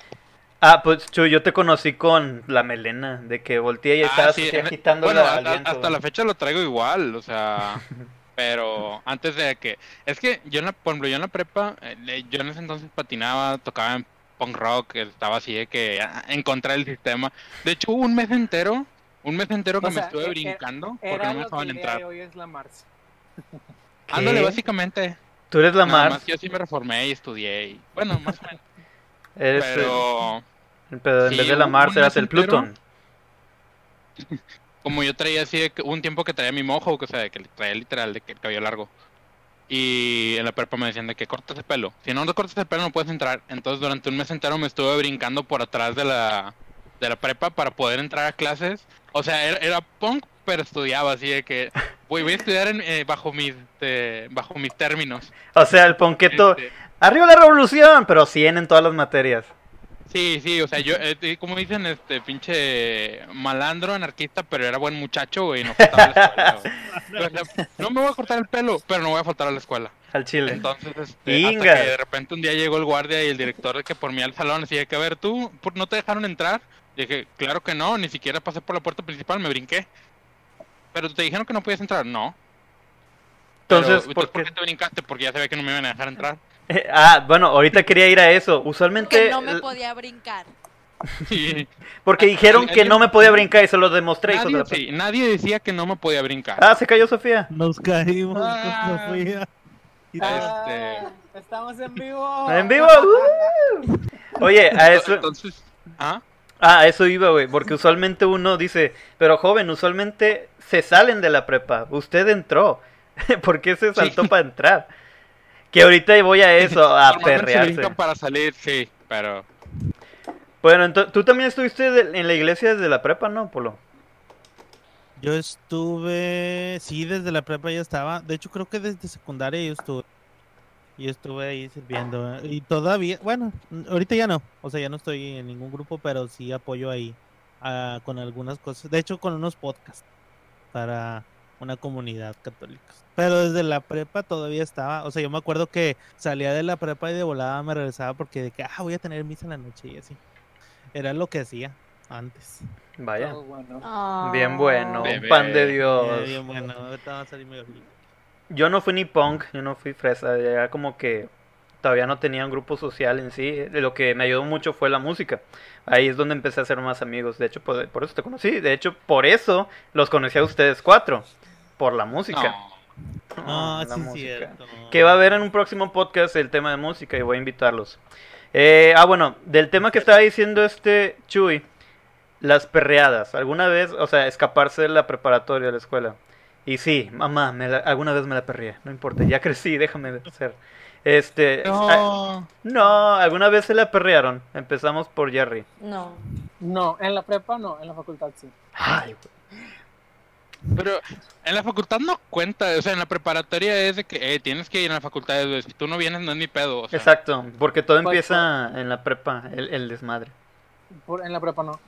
Ah, pues Chu, yo te conocí con la melena, de que volteé y Ah, estabas sí, así en- agitándola bueno, al hasta, la fecha lo traigo igual, o sea, pero antes de que, es que yo en la, por ejemplo, yo en la prepa, eh, yo en ese entonces patinaba, tocaba en punk rock, estaba así de que ah, en contra del sistema. De hecho, hubo un mes entero, un mes entero que O me sea, estuve e- e- brincando porque Era no me dejaban el entrar. hoy es la Mars. Ándale, básicamente. Tú eres la Nada más yo sí me reformé y estudié y, bueno, más o menos. eres, eh, Pero pero en sí, vez de la Mars eras el. Pluton. como yo traía así, de que- un tiempo que traía mi mojo, o sea, de que traía literal de que el cabello largo. Y en la prepa me decían de que cortas el pelo. Si no te cortas el pelo no puedes entrar. Entonces durante un mes entero me estuve brincando por atrás de la, de la prepa para poder entrar a clases. O sea, era, era punk, pero estudiaba así de que voy, voy a estudiar en, eh, bajo mis eh, bajo mis términos. O sea, el ponqueto, Este, arriba la revolución, pero 100 en todas las materias. Sí, sí, o sea, yo, eh, eh, como dicen, este pinche malandro, anarquista, pero era buen muchacho, güey, y no faltaba a la escuela, güey. O sea, no me voy a cortar el pelo, pero no voy a faltar a la escuela. Al chile. Entonces, este, Inga. hasta que de repente un día llegó el guardia y el director de que por mí al salón, así de que, a ver, ¿tú no te dejaron entrar? Y dije, claro que no, ni siquiera pasé por la puerta principal, me brinqué. Pero te dijeron que no podías entrar, no. Entonces, Pero, ¿por ¿por qué? qué te brincaste? Porque ya sabía que no me iban a dejar entrar. Ah, bueno, ahorita quería ir a eso. Usualmente, Que no me podía brincar. Y porque dijeron que no me podía brincar y se lo demostré, de nadie, la sí, nadie decía que no me podía brincar. Ah, se cayó Sofía. Nos caímos Ah. con Sofía. Y todo. Este- Ah, estamos en vivo. En vivo. ¡uh! Oye, a eso, Entonces, ¿ah? Ah, a eso iba, güey, porque usualmente uno dice, pero joven, usualmente se salen de la prepa. Usted entró. ¿Por qué se saltó Sí. para entrar? Que ahorita voy a eso, a se perrearse. brincan para salir, sí, pero Bueno, entonces, tú también estuviste de- en la iglesia desde la prepa, ¿no, Polo? Yo estuve, sí, desde la prepa ya estaba. De hecho, creo que desde secundaria yo estuve. Yo estuve ahí sirviendo. Y todavía, bueno, ahorita ya no. O sea, ya no estoy en ningún grupo, pero sí apoyo ahí ah, con algunas cosas. De hecho, con unos podcasts para una comunidad católica. Pero desde la prepa todavía estaba. O sea, yo me acuerdo que salía de la prepa y de volada me regresaba porque de que, ah, voy a tener misa en la noche y así. Era lo que hacía antes. Vaya. Oh, bueno. Ah. Bien bueno, Bebé. pan de Eh, Dios. bien bueno, ahorita va a salir medio. Yo no fui ni punk, yo no fui fresa, ya como que todavía no tenía un grupo social en sí. Lo que me ayudó mucho fue la música. Ahí es donde empecé a hacer más amigos. De hecho, por, por eso te conocí. De hecho, por eso los conocí a ustedes cuatro. Por la música. no. Ah, la sí, música. cierto. Que va a haber en un próximo podcast el tema de música y voy a invitarlos. Eh, ah, bueno, del tema que estaba diciendo este Chuy, las perreadas. ¿Alguna vez, o sea, escaparse de la preparatoria de la escuela? Y sí, mamá, me la- alguna vez me la perreé, no importa, ya crecí, déjame ser. Este, No. no, alguna vez se la perrearon. Empezamos por Jerry. No. No, en la prepa no, en la facultad sí. Ay, güey. Pero en la facultad no cuenta, o sea, en la preparatoria es de que eh, tienes que ir a la facultad, si tú no vienes no es mi pedo. O sea, Exacto, porque todo Pues, empieza en la prepa, el, el desmadre. Por- en la prepa no.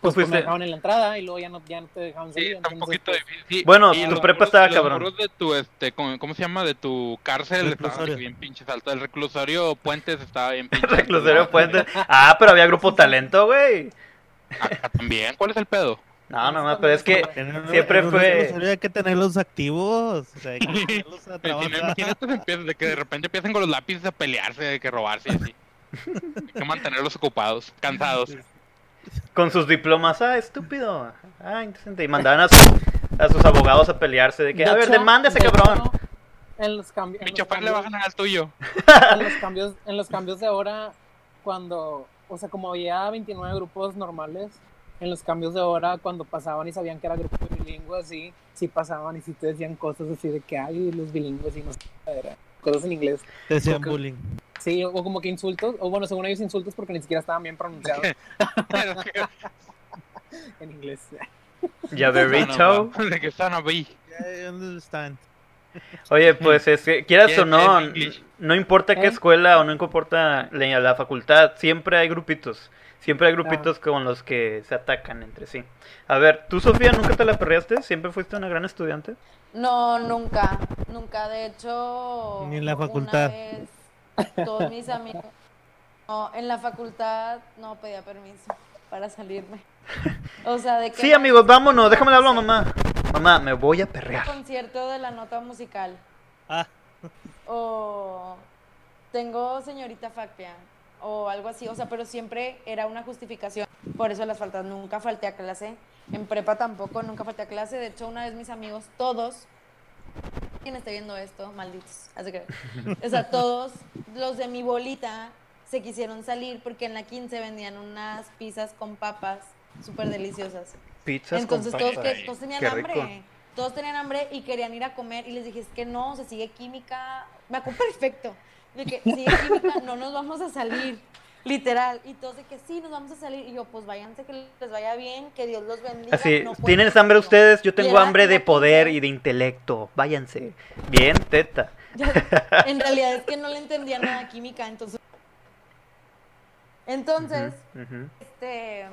¿Tú Pues, pues, me fuiste? dejaban en la entrada y luego ya no, ya no te dejaban Sí, salir. está un poquito pues, difícil. sí. Bueno, Y tu los prepa muros- estaba los cabrón. muros de tu, este, ¿cómo, se llama? De tu cárcel, estaban Reclusorio. bien pinches altos. El reclusorio Puentes estaba bien pinches Reclusorio alto. Puente. Ah, pero había grupo talento, güey. Acá también, ¿cuál es el pedo? No, no, no, pero es que Siempre fue- reclusorio Hay que tenerlos activos. O sea, hay que ponerlos a trabajar. De que de repente empiezan con los lápices a pelearse, de que robarse y así. Hay que mantenerlos ocupados, cansados. Con sus diplomas, ah, estúpido. Ah, indecente. Y mandaban a, sus- a sus abogados a pelearse de que, de a ver, hecho- demanda a ese de cabrón. hecho, En los, cambi- en Mi los chofer le cambios- ganar al tuyo. en los cambios en los cambios de hora cuando o sea, como había 29 grupos normales, en los cambios de hora, cuando pasaban y sabían que era grupo bilingüe, así, sí pasaban y sí te decían cosas así de que hay los bilingües y no sé, era cosas en inglés. Te decían bullying. Sí, o como que insultos, o bueno, según ellos insultos porque ni siquiera estaban bien pronunciados en inglés. Ya berito. De que están ahí. I understand. Oye, pues es que, quieras o no, no importa qué ¿Eh? escuela o no importa la, la facultad, siempre hay grupitos. Siempre hay grupitos con los que se atacan entre sí. A ver, ¿tú, Sofía, nunca te la perreaste? ¿Siempre fuiste una gran estudiante? No, nunca, nunca. De hecho, Ni en la una facultad. vez todos mis amigos. No, en la facultad no pedía permiso para salirme. O sea, de que. Sí, amigos, vámonos, déjame un mamá. Mamá, me voy a perrear. concierto de la nota musical. Ah, O tengo señorita Facpia. O algo así. O sea, pero siempre era una justificación. Por eso las faltas. Nunca falté a clase. En prepa tampoco, nunca falté a clase. De hecho, una vez mis amigos, todos, quien esté viendo esto, malditos. Así que, o sea, todos los de mi bolita se quisieron salir porque en la 15 vendían unas pizzas con papas súper deliciosas. Pizzas Entonces con todos, papas. que, todos tenían Qué hambre. rico. Todos tenían hambre y querían ir a comer y les dije, es que no, se sigue química. Me acuerdo perfecto. De que sigue química, no nos vamos a salir. Literal. Y todos de que sí, nos vamos a salir. Y yo, pues váyanse, que les vaya bien, que Dios los bendiga. Así, no ¿tienes hambre contigo". ustedes? Yo tengo hambre de poder y de intelecto. Váyanse. Bien, teta. En realidad es que no le entendía nada a química, entonces. Entonces, este,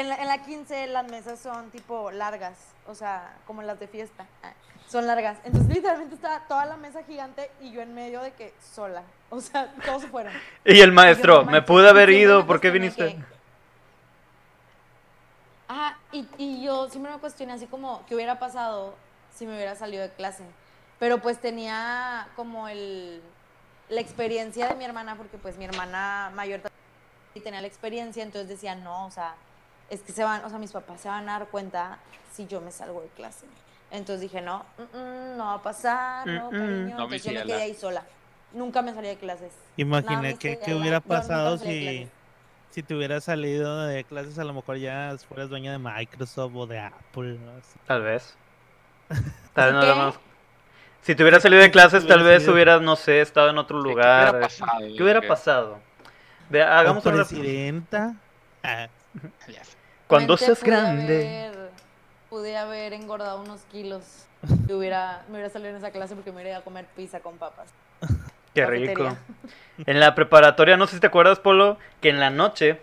en la, en la 15 las mesas son tipo largas, o sea, como las de fiesta. ah, Son largas. Entonces, literalmente estaba toda la mesa gigante y yo en medio de que sola. O sea, todos se fueron. Y el maestro, Yo, me pude haber ido, ¿por qué viniste? que- Ajá, y, y yo siempre me cuestioné así como, ¿qué hubiera pasado si me hubiera salido de clase? Pero pues tenía como el, la experiencia de mi hermana, porque pues mi hermana mayor también tenía la experiencia, entonces decía, no, o sea, es que se van, o sea, mis papás se van a dar cuenta si yo me salgo de clase. Entonces dije, no, mm, mm, no va a pasar, no, Mm, mm. cariño. No, Entonces yo me quedé ahí sola. Nunca me salí de clases. imaginé Nada, que, que hubiera pasado si, si te hubieras salido de clases, a lo mejor ya fueras dueña de Microsoft o de Apple. Tal vez. Tal vez no ¿Qué? Si te hubieras salido de clases, tal vez hubieras, no sé, estado en otro ¿Qué lugar. hubiera pasado? ¿Qué hubiera pasado? Vea, hagamos o una... presidenta. Ah, Ya sé. Cuando seas grande. haber- pude haber engordado unos kilos. Y hubiera, me hubiera salido en esa clase porque me hubiera ido a comer pizza con papas. Qué rico. En la preparatoria, no sé si te acuerdas, Polo, que en la noche,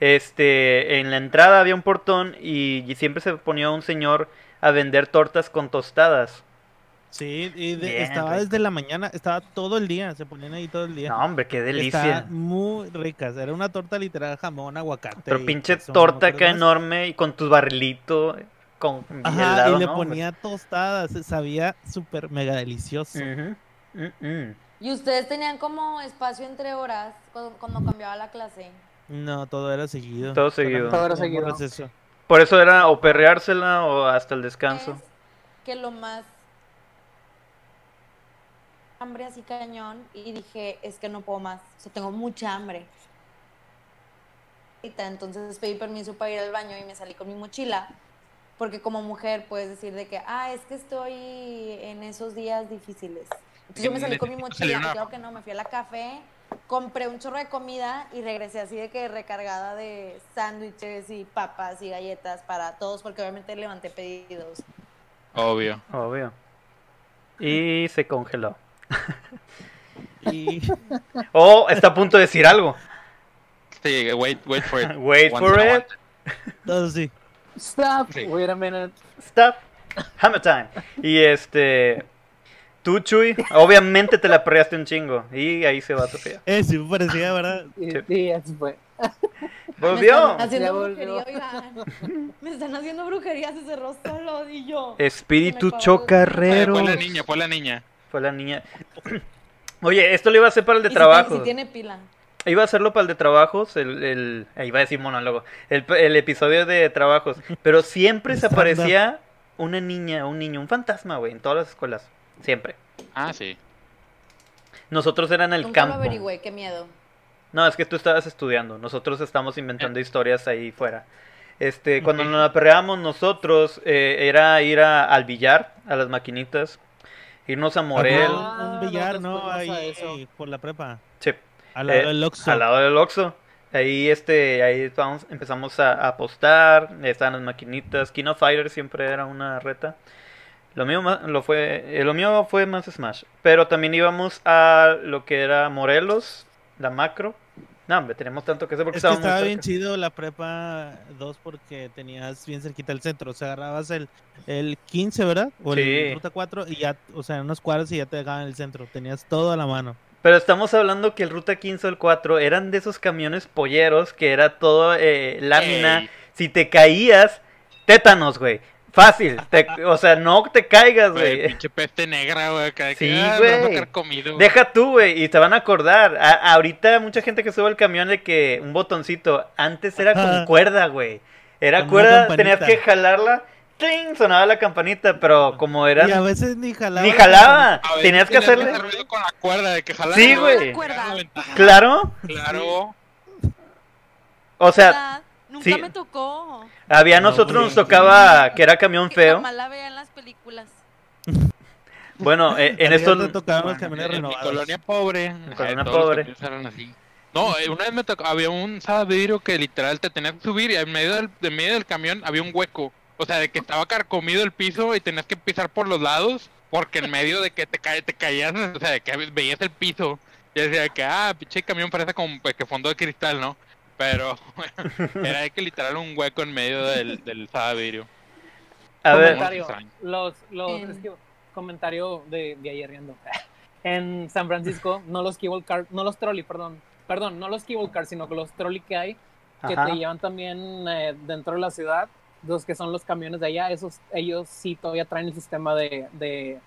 este, en la entrada había un portón y, y siempre se ponía un señor a vender tortas con tostadas. Sí, y de- Bien estaba rico. desde la mañana, estaba todo el día, se ponían ahí todo el día. No, hombre, qué delicia. Estaban muy ricas. Era una torta literal, jamón, aguacate. Pero pinche queso, no torta acuerdo acá más. enorme y con tu barrilito con Ajá, helado, y le ¿no, hombre? ponía tostadas. Sabía súper mega delicioso. Mm, mm. Y ustedes tenían como espacio entre horas cuando, cuando cambiaba la clase. No, todo era seguido. Todo seguido. Todo era seguido. Por eso era o perreársela o hasta el descanso. Es que lo más hambre así cañón y dije, es que no puedo más, o sea, tengo mucha hambre. Entonces pedí permiso para ir al baño y me salí con mi mochila, porque como mujer puedes decir de que, ah, es que estoy en esos días difíciles. Entonces yo me salí con mi mochila, y claro que no, me fui a la café, compré un chorro de comida y regresé así de que recargada de sándwiches y papas y galletas para todos, porque obviamente levanté pedidos. Obvio. Obvio. Y se congeló. Y O está a punto de decir algo. Sí, wait, wait for it. Wait Once for it. todo sí. Stop. Sí. Wait a minute. Stop. Hammer time. Y este. Tú, Chuy, obviamente te la perreaste un chingo. Y ahí se va Sofía. Eh, sí me parecía, ¿verdad? Sí. así fue. Me Volvió. están haciendo brujería, oigan. Me están haciendo brujería, se cerró solo y yo. Espíritu me chocarrero. Fue la niña, fue la niña. Fue la niña. Oye, esto lo iba a hacer para el de Y si trabajo. tiene- Si tiene pila. Iba a hacerlo para el de trabajos, el, el eh, iba a decir monólogo, el, el episodio de trabajos, pero siempre se aparecía una niña, un niño, un fantasma, güey, en todas las escuelas, siempre. Ah, sí. Nosotros eran el Nunca campo. lo averigüé, qué miedo. No, es que tú estabas estudiando. Nosotros estamos inventando historias ahí fuera. Este, cuando nos la perreábamos nosotros, eh, era ir a- al billar, a las maquinitas, irnos a Morel, Ah, un billar, nosotros ¿no? Ahí eso. por la prepa. sí, Al lado Eh, del Oxxo. al lado del Oxxo. Ahí, este, ahí vamos, empezamos a, a apostar, estaban las maquinitas. Kino Fighter siempre era una reta. Lo mío, lo fue, eh, lo mío fue más Smash. Pero también íbamos a lo que era Morelos, la macro. No, hombre, tenemos tanto que hacer porque Es que estábamos muy estaba bien cerca. chido la prepa 2 porque tenías bien cerquita el centro. O sea, agarrabas el, el 15, ¿verdad? O Sí. el ruta 4 y ya, o sea, en unos cuadros y ya te dejaban el centro. Tenías todo a la mano. Pero estamos hablando que el Ruta 15 o el 4 eran de esos camiones polleros que era todo eh, lámina. Ey, Si te caías, tétanos, güey. Fácil. te- o sea, no te caigas, güey, pinche peste negra, güey. que- Sí, ah, güey. me va a tocar comido. Deja tú, güey, y te van a acordar. A- ahorita mucha gente que sube el camión de que un botoncito, antes era con cuerda, güey. Era Con cuerda, tenías que jalarla, ¡tling! sonaba la campanita, pero como Y a era veces ni jalaba. ni jalaba, tenías que hacerle. hacer ruido con la cuerda de que. Sí, güey. Claro, Claro. o sea. Nunca sí. me tocó. Había No, nosotros nos tocaba que era camión Que feo. la veía en las películas. Bueno, eh, en A ti esto ya te tocaban los camiones En mi renovados. colonia pobre. colonia pobre. así. No, eh, una vez me tocó, había un vidrio que literal te tenías que subir y en medio del, en medio del camión había un hueco. O sea, de que estaba carcomido el piso y tenías que pisar por los lados porque en medio de que te, ca te caías, o sea, de que veías el piso. Y decía que, ah, pinche camión parece como pues, que fondo de cristal, ¿no? Pero era que literal un hueco en medio del, del sala de vidrio. a ver, comentario, los, los, En- es que, comentario de, de ayer riendo. En San Francisco, no los cable car, no los trolley, perdón, perdón, no los cable cars, sino que los trolley que hay, que ajá. te llevan también eh, dentro de la ciudad, los que son los camiones de allá, esos, ellos sí todavía traen el sistema de, de,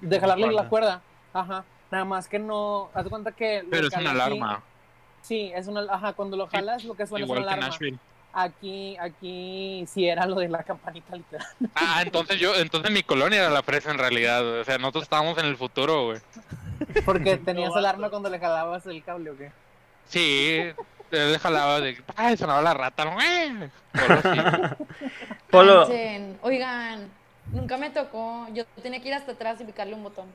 de jalarle la cuerda. Ajá. Nada más que no, haz de cuenta que... Pero es una alarma. Sí, es una, ajá, cuando lo jalas lo que suena es una que alarma. Nashville. Aquí, aquí sí era lo de la campanita literal. Ah, entonces yo, entonces mi colonia era la fresa en realidad. O sea, nosotros estábamos en el futuro, güey. Porque tenías vato. alarma cuando le jalabas el cable o qué. Sí, él jalaba de, ay, sonaba la rata, ¿no? Eh. Polo. Oigan, nunca me tocó. Yo tenía que ir hasta atrás y picarle un botón.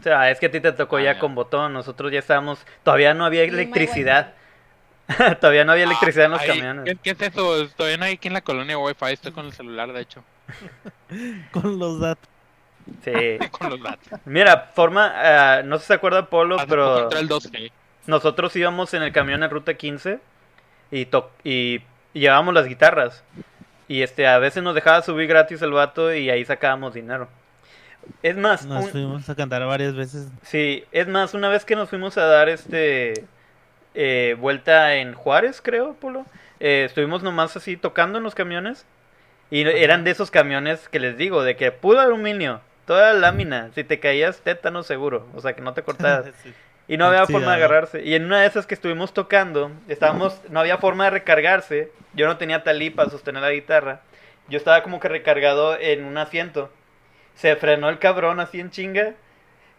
O sea, es que a ti te tocó Ah, ya con botón, nosotros ya estábamos, todavía no había electricidad. todavía no había electricidad en los camiones. ¿qué, qué es eso? Estoy en aquí en la colonia Wi-Fi, estoy con el celular, de hecho. Con los datos. Sí. Con los datos. Mira, forma, ah, no sé si se acuerda Polo, pero entró el 2G. nosotros íbamos en el camión en ruta 15 y, to- y, y llevábamos las guitarras. Y este, a veces nos dejaba subir gratis el vato y ahí sacábamos dinero. Es más, Nos un- fuimos a cantar varias veces. sí, es más, una vez que nos fuimos a dar este eh, vuelta en Juárez, creo, Polo, eh, estuvimos nomás así tocando en los camiones. Y eran de esos camiones que les digo, de que puro aluminio, toda lámina, si te caías tétano seguro, o sea que no te cortabas. Sí. Y no había Sí, forma de agarrarse. Y en una de esas que estuvimos tocando, estábamos, no había forma de recargarse. Yo no tenía talí para sostener la guitarra. Yo estaba como que recargado en un asiento. Se frenó el cabrón así en chinga.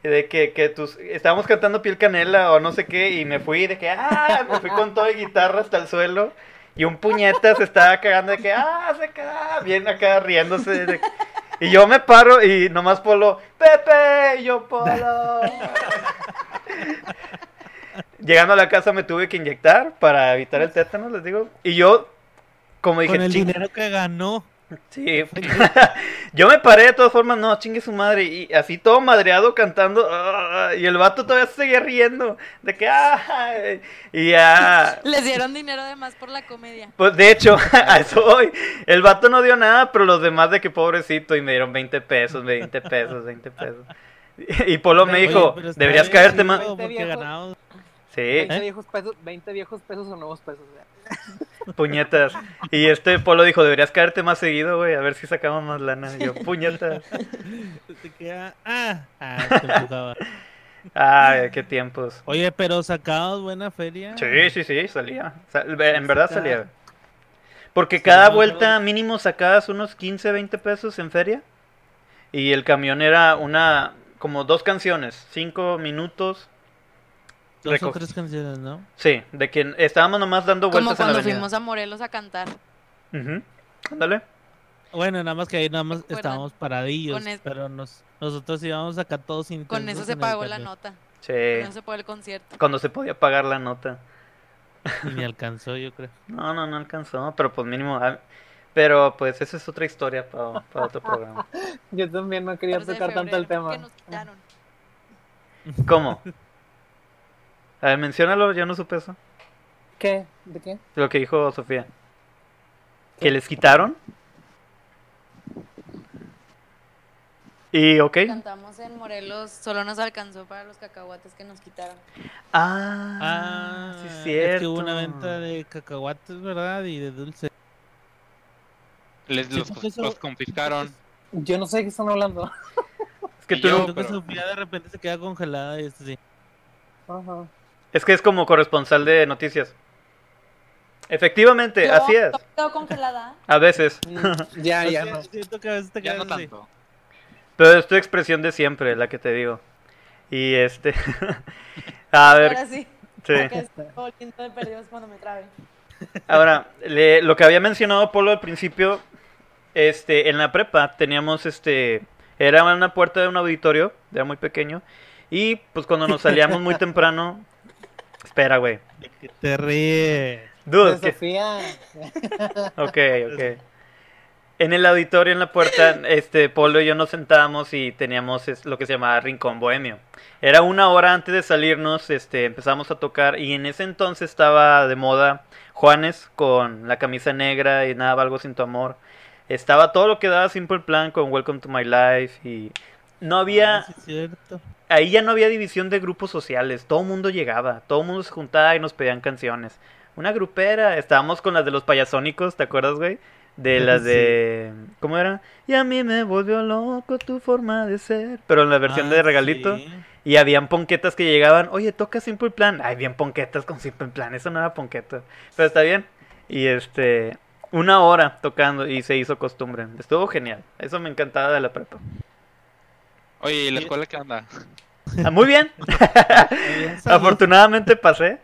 De que, que tus, estábamos cantando piel canela o no sé qué. Y me fui de que, ah, me fui con toda guitarra hasta el suelo. Y un puñeta se estaba cagando de que, ah, se caga. Bien acá riéndose. de- y yo me paro y nomás Polo, Pepe, y yo Polo. Llegando a la casa me tuve que inyectar para evitar el tétano, les digo. Y yo, como dije, Con el "Ching- dinero que ganó. Sí. yo me paré de todas formas, no, chingue su madre. Y así todo madreado cantando. ah, y el vato todavía se seguía riendo. De que, ah, y ya. Les dieron dinero de más por la comedia. Pues de hecho, a eso voy. El vato no dio nada, pero los demás de que pobrecito. Y me dieron 20 pesos, 20 pesos, 20 pesos. Y Polo me dijo, deberías caerte más. Veinte Porque viejos. ganamos. Sí, 20 ¿Eh? viejos pesos, 20 viejos pesos o nuevos pesos. puñetas. Y este Polo dijo, deberías caerte más seguido, güey, a ver si sacamos más lana. Y yo, puñetas. Te queda- Ah, ah, te empujaba. Ay, qué tiempos. Oye, pero sacabas buena feria. Sí, sí, sí, salía. Sa- En verdad salía. Porque cada vuelta mínimo sacabas unos 15, 20 pesos en feria. Y el camión era una, como dos canciones, cinco minutos. Dos Reco- o tres canciones, ¿no? Sí, de que estábamos nomás dando Como vueltas en la cuando avenida. fuimos a Morelos a cantar. Ándale. Bueno, nada más que ahí nada más estábamos paradillos, Con es- pero nos, nosotros íbamos acá todos Con intensos eso se pagó la nota. Sí. Con eso se pagó el concierto. Cuando se podía pagar la nota. Y ni alcanzó, yo creo. No, no, no alcanzó, pero pues mínimo. ah, Pero pues esa es otra historia para, para otro programa. Yo también no quería 14 de tocar tanto el tema. Que nos quitaron. ¿Cómo? A ver, menciónalo, yo no supe eso. ¿Qué? ¿De qué? Lo que dijo Sofía. ¿Que les quitaron? Y, ok. Cantamos en Morelos, solo nos alcanzó para los cacahuates que nos quitaron. Ah, Ah, sí, es es cierto. que hubo una venta de cacahuates, ¿verdad? Y de dulce. Les Sí, los, eso- los confiscaron. Yo no sé de qué están hablando. Es que Y tú yo- Creo que pero- Sofía de repente se queda congelada y esto sí. Ajá. Es que es como corresponsal de noticias. Efectivamente, Yo así es. quedo congelada. A veces. Mm, Ya, ya no. Siento que a veces te Ya no tanto. Pero es tu expresión de siempre, la que te digo. Y este. a ver, Ahora sí. sí. porque estoy volviendo de perdidos cuando me trabe. Ahora, le- lo que había mencionado Polo al principio, este, en la prepa teníamos este, era una puerta de un auditorio, era muy pequeño, y pues cuando nos salíamos muy temprano, espera, güey, ¿De qué te ríes? dude, De que- Sofía. ok, ok. En el auditorio, en la puerta, este, Polo y yo nos sentábamos y teníamos es, lo que se llamaba Rincón Bohemio. Era una hora antes de salirnos, este, empezamos a tocar y en ese entonces estaba de moda Juanes con la camisa negra y nada, algo sin tu amor. Estaba todo lo que daba Simple Plan con Welcome to My Life y no había, Ah, sí, es cierto. Ahí ya no había división de grupos sociales, todo el mundo llegaba, todo el mundo se juntaba y nos pedían canciones. Una grupera, estábamos con las de los payasónicos, ¿te acuerdas, güey? De las Sí. de... ¿Cómo era? Y a mí me volvió loco tu forma de ser. Pero en la versión Ah, de regalito. sí. Y habían ponquetas que llegaban, oye, toca Simple Plan. Ay, bien ponquetas con Simple Plan, eso no era ponqueta. Pero está bien. Y este, una hora tocando y se hizo costumbre. Estuvo genial. Eso me encantaba de la prepa. Oye, ¿y la escuela qué onda? Ah, muy bien. Afortunadamente pasé.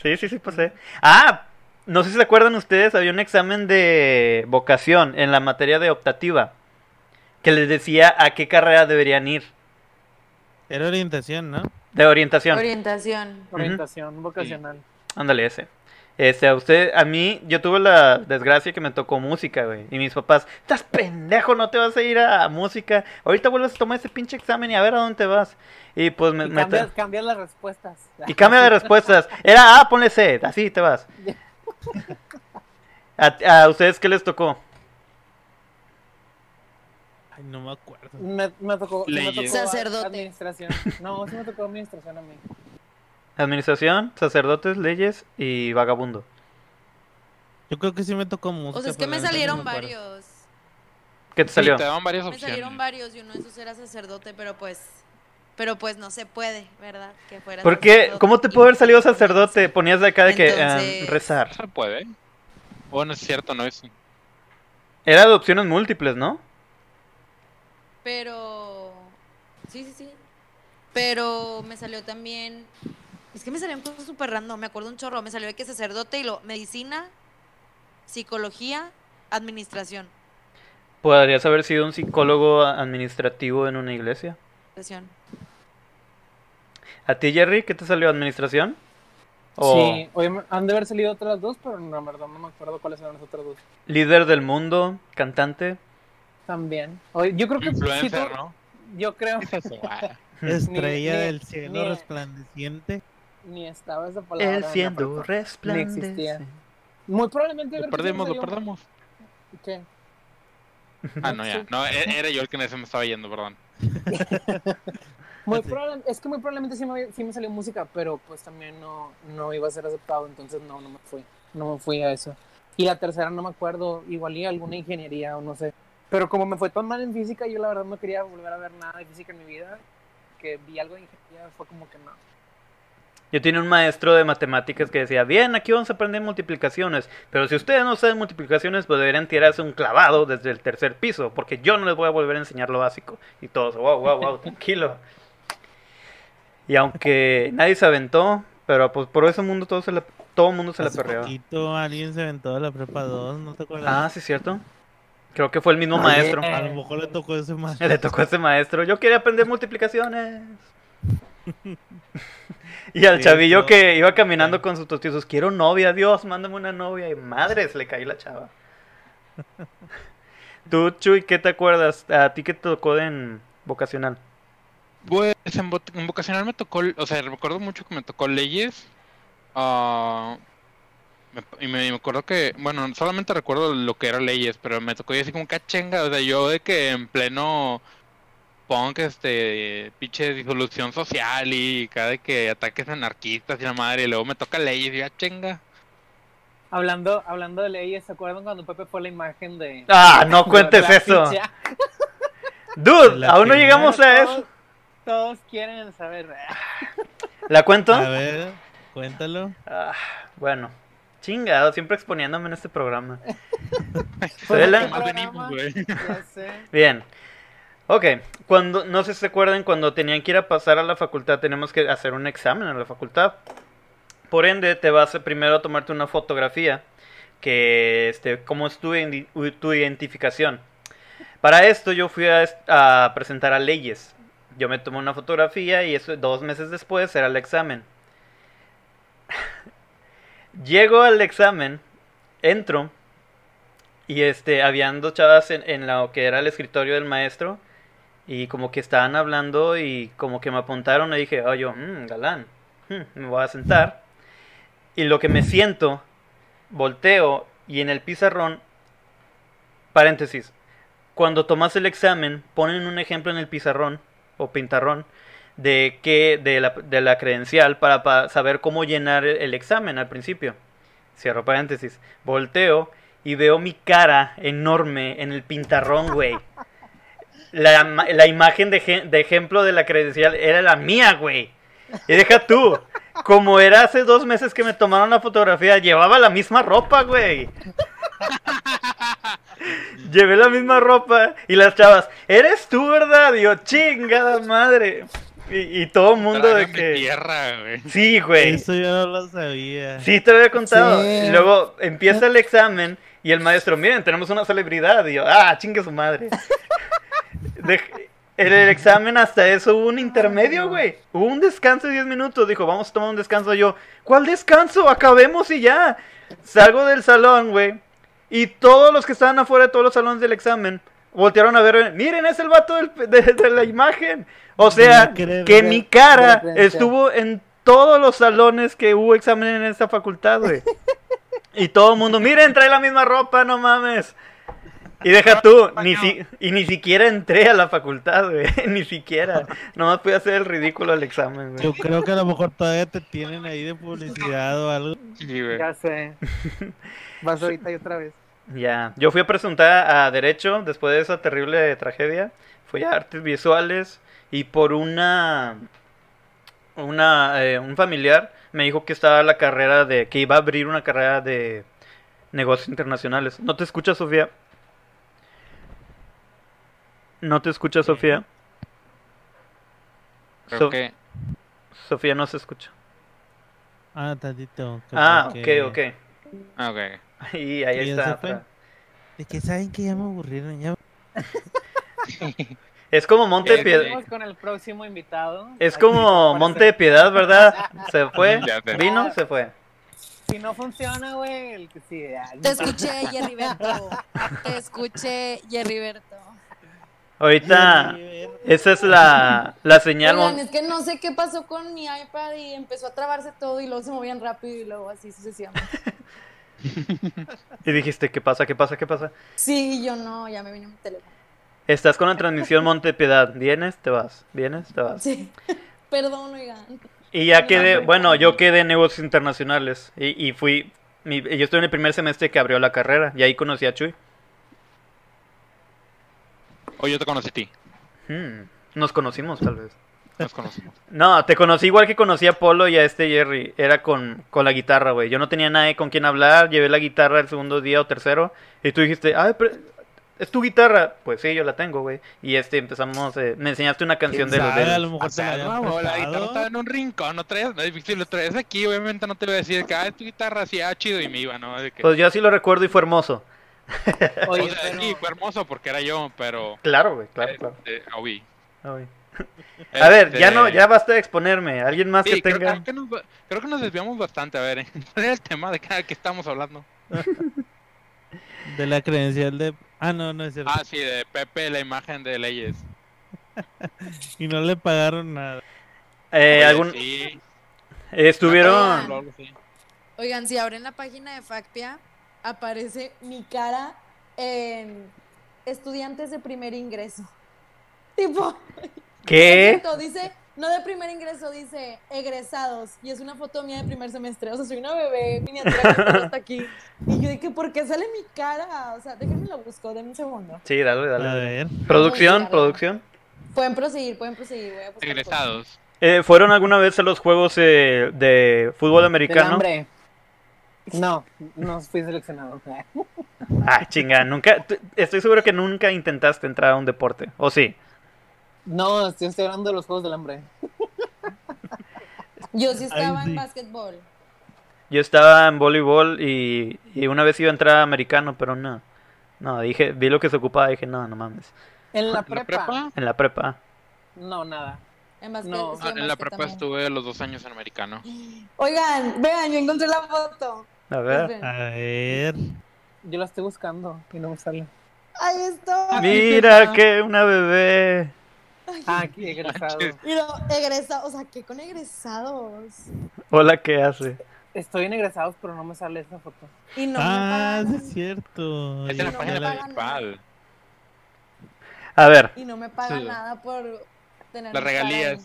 Sí, sí, sí pasé. Ah, no sé si se acuerdan ustedes, había un examen de vocación en la materia de optativa que les decía a qué carrera deberían ir. Era orientación, ¿no? De orientación. Orientación. Orientación vocacional. Ándale, ese. Este, a usted, a mí, yo tuve la desgracia que me tocó música, güey. Y mis papás, estás pendejo, no te vas a ir a, música. Ahorita vuelves a tomar ese pinche examen y a ver a dónde te vas. Y pues me, Y cambias, las respuestas. y cambia de respuestas. Era, ah, ponle C, así te vas. ¿A, a ustedes qué les tocó? Ay, no me acuerdo. Me, me tocó, me tocó Sacerdote. administración. No, sí me tocó administración a mí. Administración, sacerdotes, leyes y vagabundo. Yo creo que sí me tocó música. O sea, es que me no salieron me varios. ¿Qué te Sí, salió? te daban varias Me salieron varios y uno de esos era sacerdote, pero pues. Pero pues no se puede, ¿verdad? Que fuera ¿Por qué? ¿Cómo te puede haber salido sacerdote? Ponías de acá de que ah, Entonces- rezar. Se puede. O no es cierto, no es. Era de opciones múltiples, ¿no? Pero. Sí, sí, sí. Pero me salió también. Es que me salieron cosas súper random. Me acuerdo un chorro. Me salió de que sacerdote y lo. Medicina, psicología, administración. Podrías haber sido un psicólogo administrativo en una iglesia. Administración. ¿A ti, Jerry, qué te salió? ¿Administración? ¿O Sí, me- han de haber salido otras dos, pero no, en verdad no me acuerdo cuáles eran las otras dos. líder del mundo? ¿Cantante? También. Oye, yo creo que sí, tú- Influencer, ¿no? yo creo. Ah, Estrella Ni- ni- del cielo ni- resplandeciente. Ni estaba esa palabra. Él siendo existía. Muy probablemente. Lo perdimos, lo perdemos. ¿Qué? Ah, no, ya. No, e- era yo el que en ese me estaba yendo, perdón. Muy Sí. probable- es que muy probablemente sí me, sí me salió música, pero pues también no, no iba a ser aceptado, entonces no, no me fui. No me fui a eso. Y la tercera no me acuerdo, igual y alguna ingeniería o no sé. Pero como me fue tan mal en física, yo la verdad no quería volver a ver nada de física en mi vida. Que vi algo de ingeniería, fue como que no. Yo tenía un maestro de matemáticas que decía, bien, aquí vamos a aprender multiplicaciones, pero si ustedes no saben multiplicaciones, pues deberían tirarse un clavado desde el tercer piso, porque yo no les voy a volver a enseñar lo básico. Y todos, wow, wow, wow, tranquilo. Y aunque nadie se aventó, pero pues por ese mundo todo se la, todo el mundo se la Hace perreaba. poquito alguien se aventó de la prepa 2, ¿no te acuerdas? Ah, sí, es cierto. Creo que fue el mismo Oye. maestro. A lo mejor le tocó ese más. Le tocó a ese maestro. Yo quería aprender multiplicaciones. y al Sí, chavillo que iba caminando con sus tostizos, quiero novia, Dios, mándame una novia. Y madres, le caí la chava. Tú, Chuy, ¿qué te acuerdas? ¿A ti qué te tocó en vocacional? Pues en, vo- en vocacional me tocó, o sea, recuerdo mucho que me tocó leyes. ah, me- y me, me acuerdo que, bueno, solamente recuerdo lo que era leyes, pero me tocó yo así como cachenga, o sea, yo de que en pleno punk, este, pinche disolución social y cada que ataques anarquistas y la madre, y luego me toca leyes y ya chenga. Hablando, hablando de leyes, ¿se acuerdan cuando Pepe fue la imagen de... Ah, no cuentes eso. ficha? Dude, La aún no llegamos a Todos- eso. Todos quieren saber. ¿La cuento? A ver, cuéntalo. Ah, bueno, chingado, siempre exponiéndome en este programa. Pues, Soy la- ¿qué Más programa? venimos, güey. Ya sé. Bien. Ok, cuando, no sé si se acuerdan, cuando tenían que ir a pasar a la facultad, tenemos que hacer un examen en la facultad. Por ende, te vas a primero a tomarte una fotografía, que, este, como es tu, identificación. Para esto yo fui a presentar a leyes. Yo me tomé una fotografía y eso dos meses después era el examen. Llego al examen, entro y este, habían dos chavas en, en lo que era el escritorio del maestro y como que estaban hablando y como que me apuntaron y dije, oh yo, "Mm, galán, mm, me voy a sentar. Y lo que me siento, volteo y en el pizarrón, paréntesis, cuando tomas el examen ponen un ejemplo en el pizarrón o pintarrón de que de la, de la credencial para, pa- saber cómo llenar el, el examen al principio. Cierro paréntesis. Volteo y veo mi cara enorme en el pintarrón, güey. La, ma- la imagen de, de ejemplo de la credencial era la mía, güey. Y deja tú, como era hace dos meses que me tomaron la fotografía, llevaba la misma ropa, güey. Llevé la misma ropa y las chavas, eres tú, ¿verdad? Y yo, chingada madre. Y, y todo el mundo de que... tierra, güey. Sí, güey. Eso yo no lo sabía. Sí, te había contado. Sí. Y luego empieza el examen y el maestro, miren, tenemos una celebridad. Y yo, ah, chingue su madre. De- en el examen hasta eso hubo un intermedio, güey. Hubo un descanso de 10 minutos. Dijo, vamos a tomar un descanso. Yo, ¿cuál descanso? Acabemos y ya. Salgo del salón, güey. Y todos los que estaban afuera de todos los salones del examen voltearon a ver, miren, es el vato del- de, de la imagen. O sea, No creo, que mi cara estuvo en todos los salones que hubo examen en esta facultad, güey. Y todo el mundo, miren, trae la misma ropa, no mames. Y deja tú, ni si, y ni siquiera entré a la facultad, güey. Ni siquiera. Nomás pude hacer el ridículo al examen, Yo güey. creo que a lo mejor todavía te tienen ahí de publicidad o algo. Sí, güey. Ya sé. Vas ahorita y otra vez. Ya. Yo fui a presentar a Derecho después de esa terrible tragedia. Fui a Artes Visuales y por una. una eh, un familiar me dijo que estaba la carrera de. que iba a abrir una carrera de negocios internacionales. ¿No te escuchas, Sofía? ¿No te escuchas, Sofía? Creo So- que Sofía no se escucha. Ah, tantito. que Ah, ok, porque- ok. Ah, ok. Y ahí ¿Y ya está. otra. De que saben que ya me aburrieron. Ya... Es como Monte de Piedad. Con el próximo invitado. Es como Monte de Piedad, ¿verdad? Se fue, vino, se fue. Si no funciona, güey, el que sí. Te escuché, Jerry Berto. Te escuché, Jerry Berto. Ahorita, esa es la, la señal. Oigan, es que no sé qué pasó con mi iPad y empezó a trabarse todo y luego se movían rápido y luego así sucesivamente. Y dijiste, ¿qué pasa? ¿Qué pasa? ¿Qué pasa? Sí, yo no, ya me vino mi teléfono. Estás con la transmisión Monte de Piedad. ¿Vienes? Te vas. ¿Vienes? Te vas. Sí, perdón, oigan. Y ya quedé, bueno, yo quedé en negocios internacionales. Y, y fui, mi- yo estoy en el primer semestre que abrió la carrera. Y ahí conocí a Chuy. O yo te conocí a ti. Hmm, Nos conocimos, tal vez. Nos conocimos. No, te conocí igual que conocí a Polo y a este Jerry. Era con, con la guitarra, güey. Yo no tenía nadie con quien hablar. Llevé la guitarra el segundo día o tercero. Y tú dijiste, ay, pero ¿es tu guitarra? Pues sí, yo la tengo, güey. Y este, empezamos, eh, me enseñaste una canción de ¿Quién los? A lo mejor te la no, la guitarra estaba en un rincón, no traías, no es difícil, lo traías aquí, obviamente no te voy a decir que, ah, es tu guitarra, así, ah, chido, y me iba, ¿no? Que, Pues yo así lo recuerdo y fue hermoso. Oye, o sea, pero- sí, fue hermoso porque era yo, pero... Claro, güey, claro, claro. este. Ah, güey. A ver, ya no, Este, ya basta de exponerme. ¿Alguien más sí, que tenga? creo que nos, creo que nos desviamos bastante, a ver, ¿cuál era el tema de cada que estamos hablando? De la credencial de. Ah, no, no es cierto. Ah, sí, de Pepe, la imagen de Leyes. Y no le pagaron nada. Eh, Oye, algún... sí, Estuvieron... Ah. Oigan, si abren la página de Facpia, aparece mi cara en estudiantes de primer ingreso. Tipo, ¿Qué? Dice, no de primer ingreso, dice egresados. Y es una foto mía de primer semestre. O sea, soy una bebé miniatura que hasta aquí. Y yo dije, ¿por qué sale mi cara? O sea, déjenme lo busco, denme un segundo. Sí, dale, A dale. ver. Producción, a producción. Pueden proseguir, pueden proseguir. Voy a. Egresados. Eh, ¿Fueron alguna vez a los juegos eh, de fútbol del americano? hambre. No, no fui seleccionado. Ah, chinga, nunca... Estoy seguro que nunca intentaste entrar a un deporte. ¿O sí? No, estoy, estoy hablando de los juegos del hambre. Yo sí estaba Ay, sí. en básquetbol. Yo estaba en voleibol y, y una vez iba a entrar a americano, pero no. No, dije, vi lo que se ocupaba y dije, no, no mames. En la ¿En la prepa, prepa? En la prepa. no, nada. En básquet, No, sí, Ah, en en la prepa también. estuve los dos años en americano. Oigan, vean, yo encontré la foto. A ver. A ver. Yo la estoy buscando y no me sale. Ahí está. Mira que una bebé. Ah, aquí, egresado. Mira, egresados, o sea, ¿qué con egresados? Hola, ¿qué hace? Estoy en egresados, pero no me sale esa foto. Y no ah, me es cierto. Es en la no página principal. A ver, Y no me pagan Sí. nada por tener Las regalías.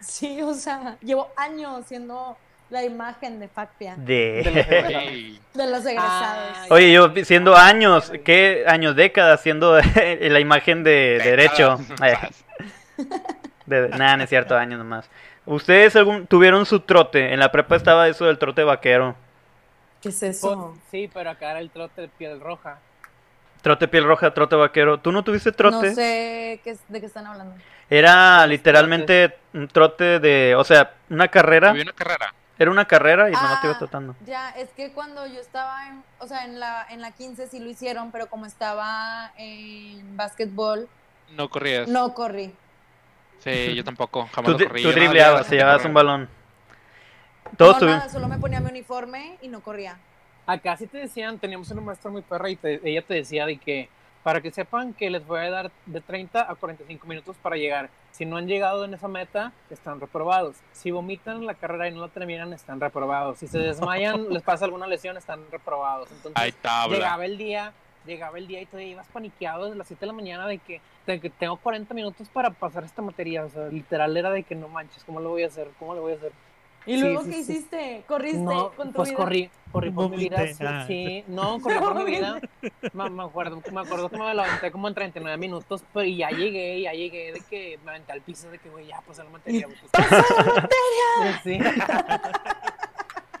Sí, o sea, llevo años siendo la imagen de Facpia, de... De los egresados. Oye, yo siendo años, ¿qué años, décadas siendo la imagen de derecho? de, nada, no es cierto, años nomás. ¿Ustedes algún, tuvieron su trote? En la prepa estaba eso del trote vaquero. ¿Qué es Pues, eso? sí, pero acá era el trote de piel roja. Trote piel roja, trote vaquero. ¿Tú no tuviste trote? No sé qué, es- de qué están hablando. Era literalmente un trote de, o sea, una carrera. Había una carrera. Era una carrera y nomás te Ah, ibas trotando. Ya, es que cuando yo estaba en, o sea, en la, en la 15 sí lo hicieron, pero como estaba en básquetbol, No corrías. no corrí. Sí, yo tampoco. Jamás Tú, lo corrí. tú dribleabas, te llevabas un balón. Todos no, tuvimos. nada, solo me ponía mi uniforme y no corría. Acá sí te decían, teníamos una maestra muy perra y te- ella te decía de que para que sepan que les voy a dar de 30 a 45 minutos para llegar. Si no han llegado en esa meta, están reprobados. Si vomitan en la carrera y no la terminan, están reprobados. Si se desmayan, les pasa alguna lesión, están reprobados. Entonces, llegaba el día, llegaba el día y todavía ibas paniqueado desde las 7 de la mañana de que, de que tengo 40 minutos para pasar esta materia. O sea, literal era de que no manches, ¿cómo lo voy a hacer? ¿Cómo lo voy a hacer? ¿Y luego sí, qué sí. hiciste? ¿Corriste No, con tu pues vida? corrí, corrí por mi vida, ah. sí, no, corrí por mi vida, me, me acuerdo, me acuerdo que me levanté como en 39 minutos, pero y ya llegué, ya llegué, de que me aventé al piso, de que, güey, ya pasé la materia, güey, pues, sí.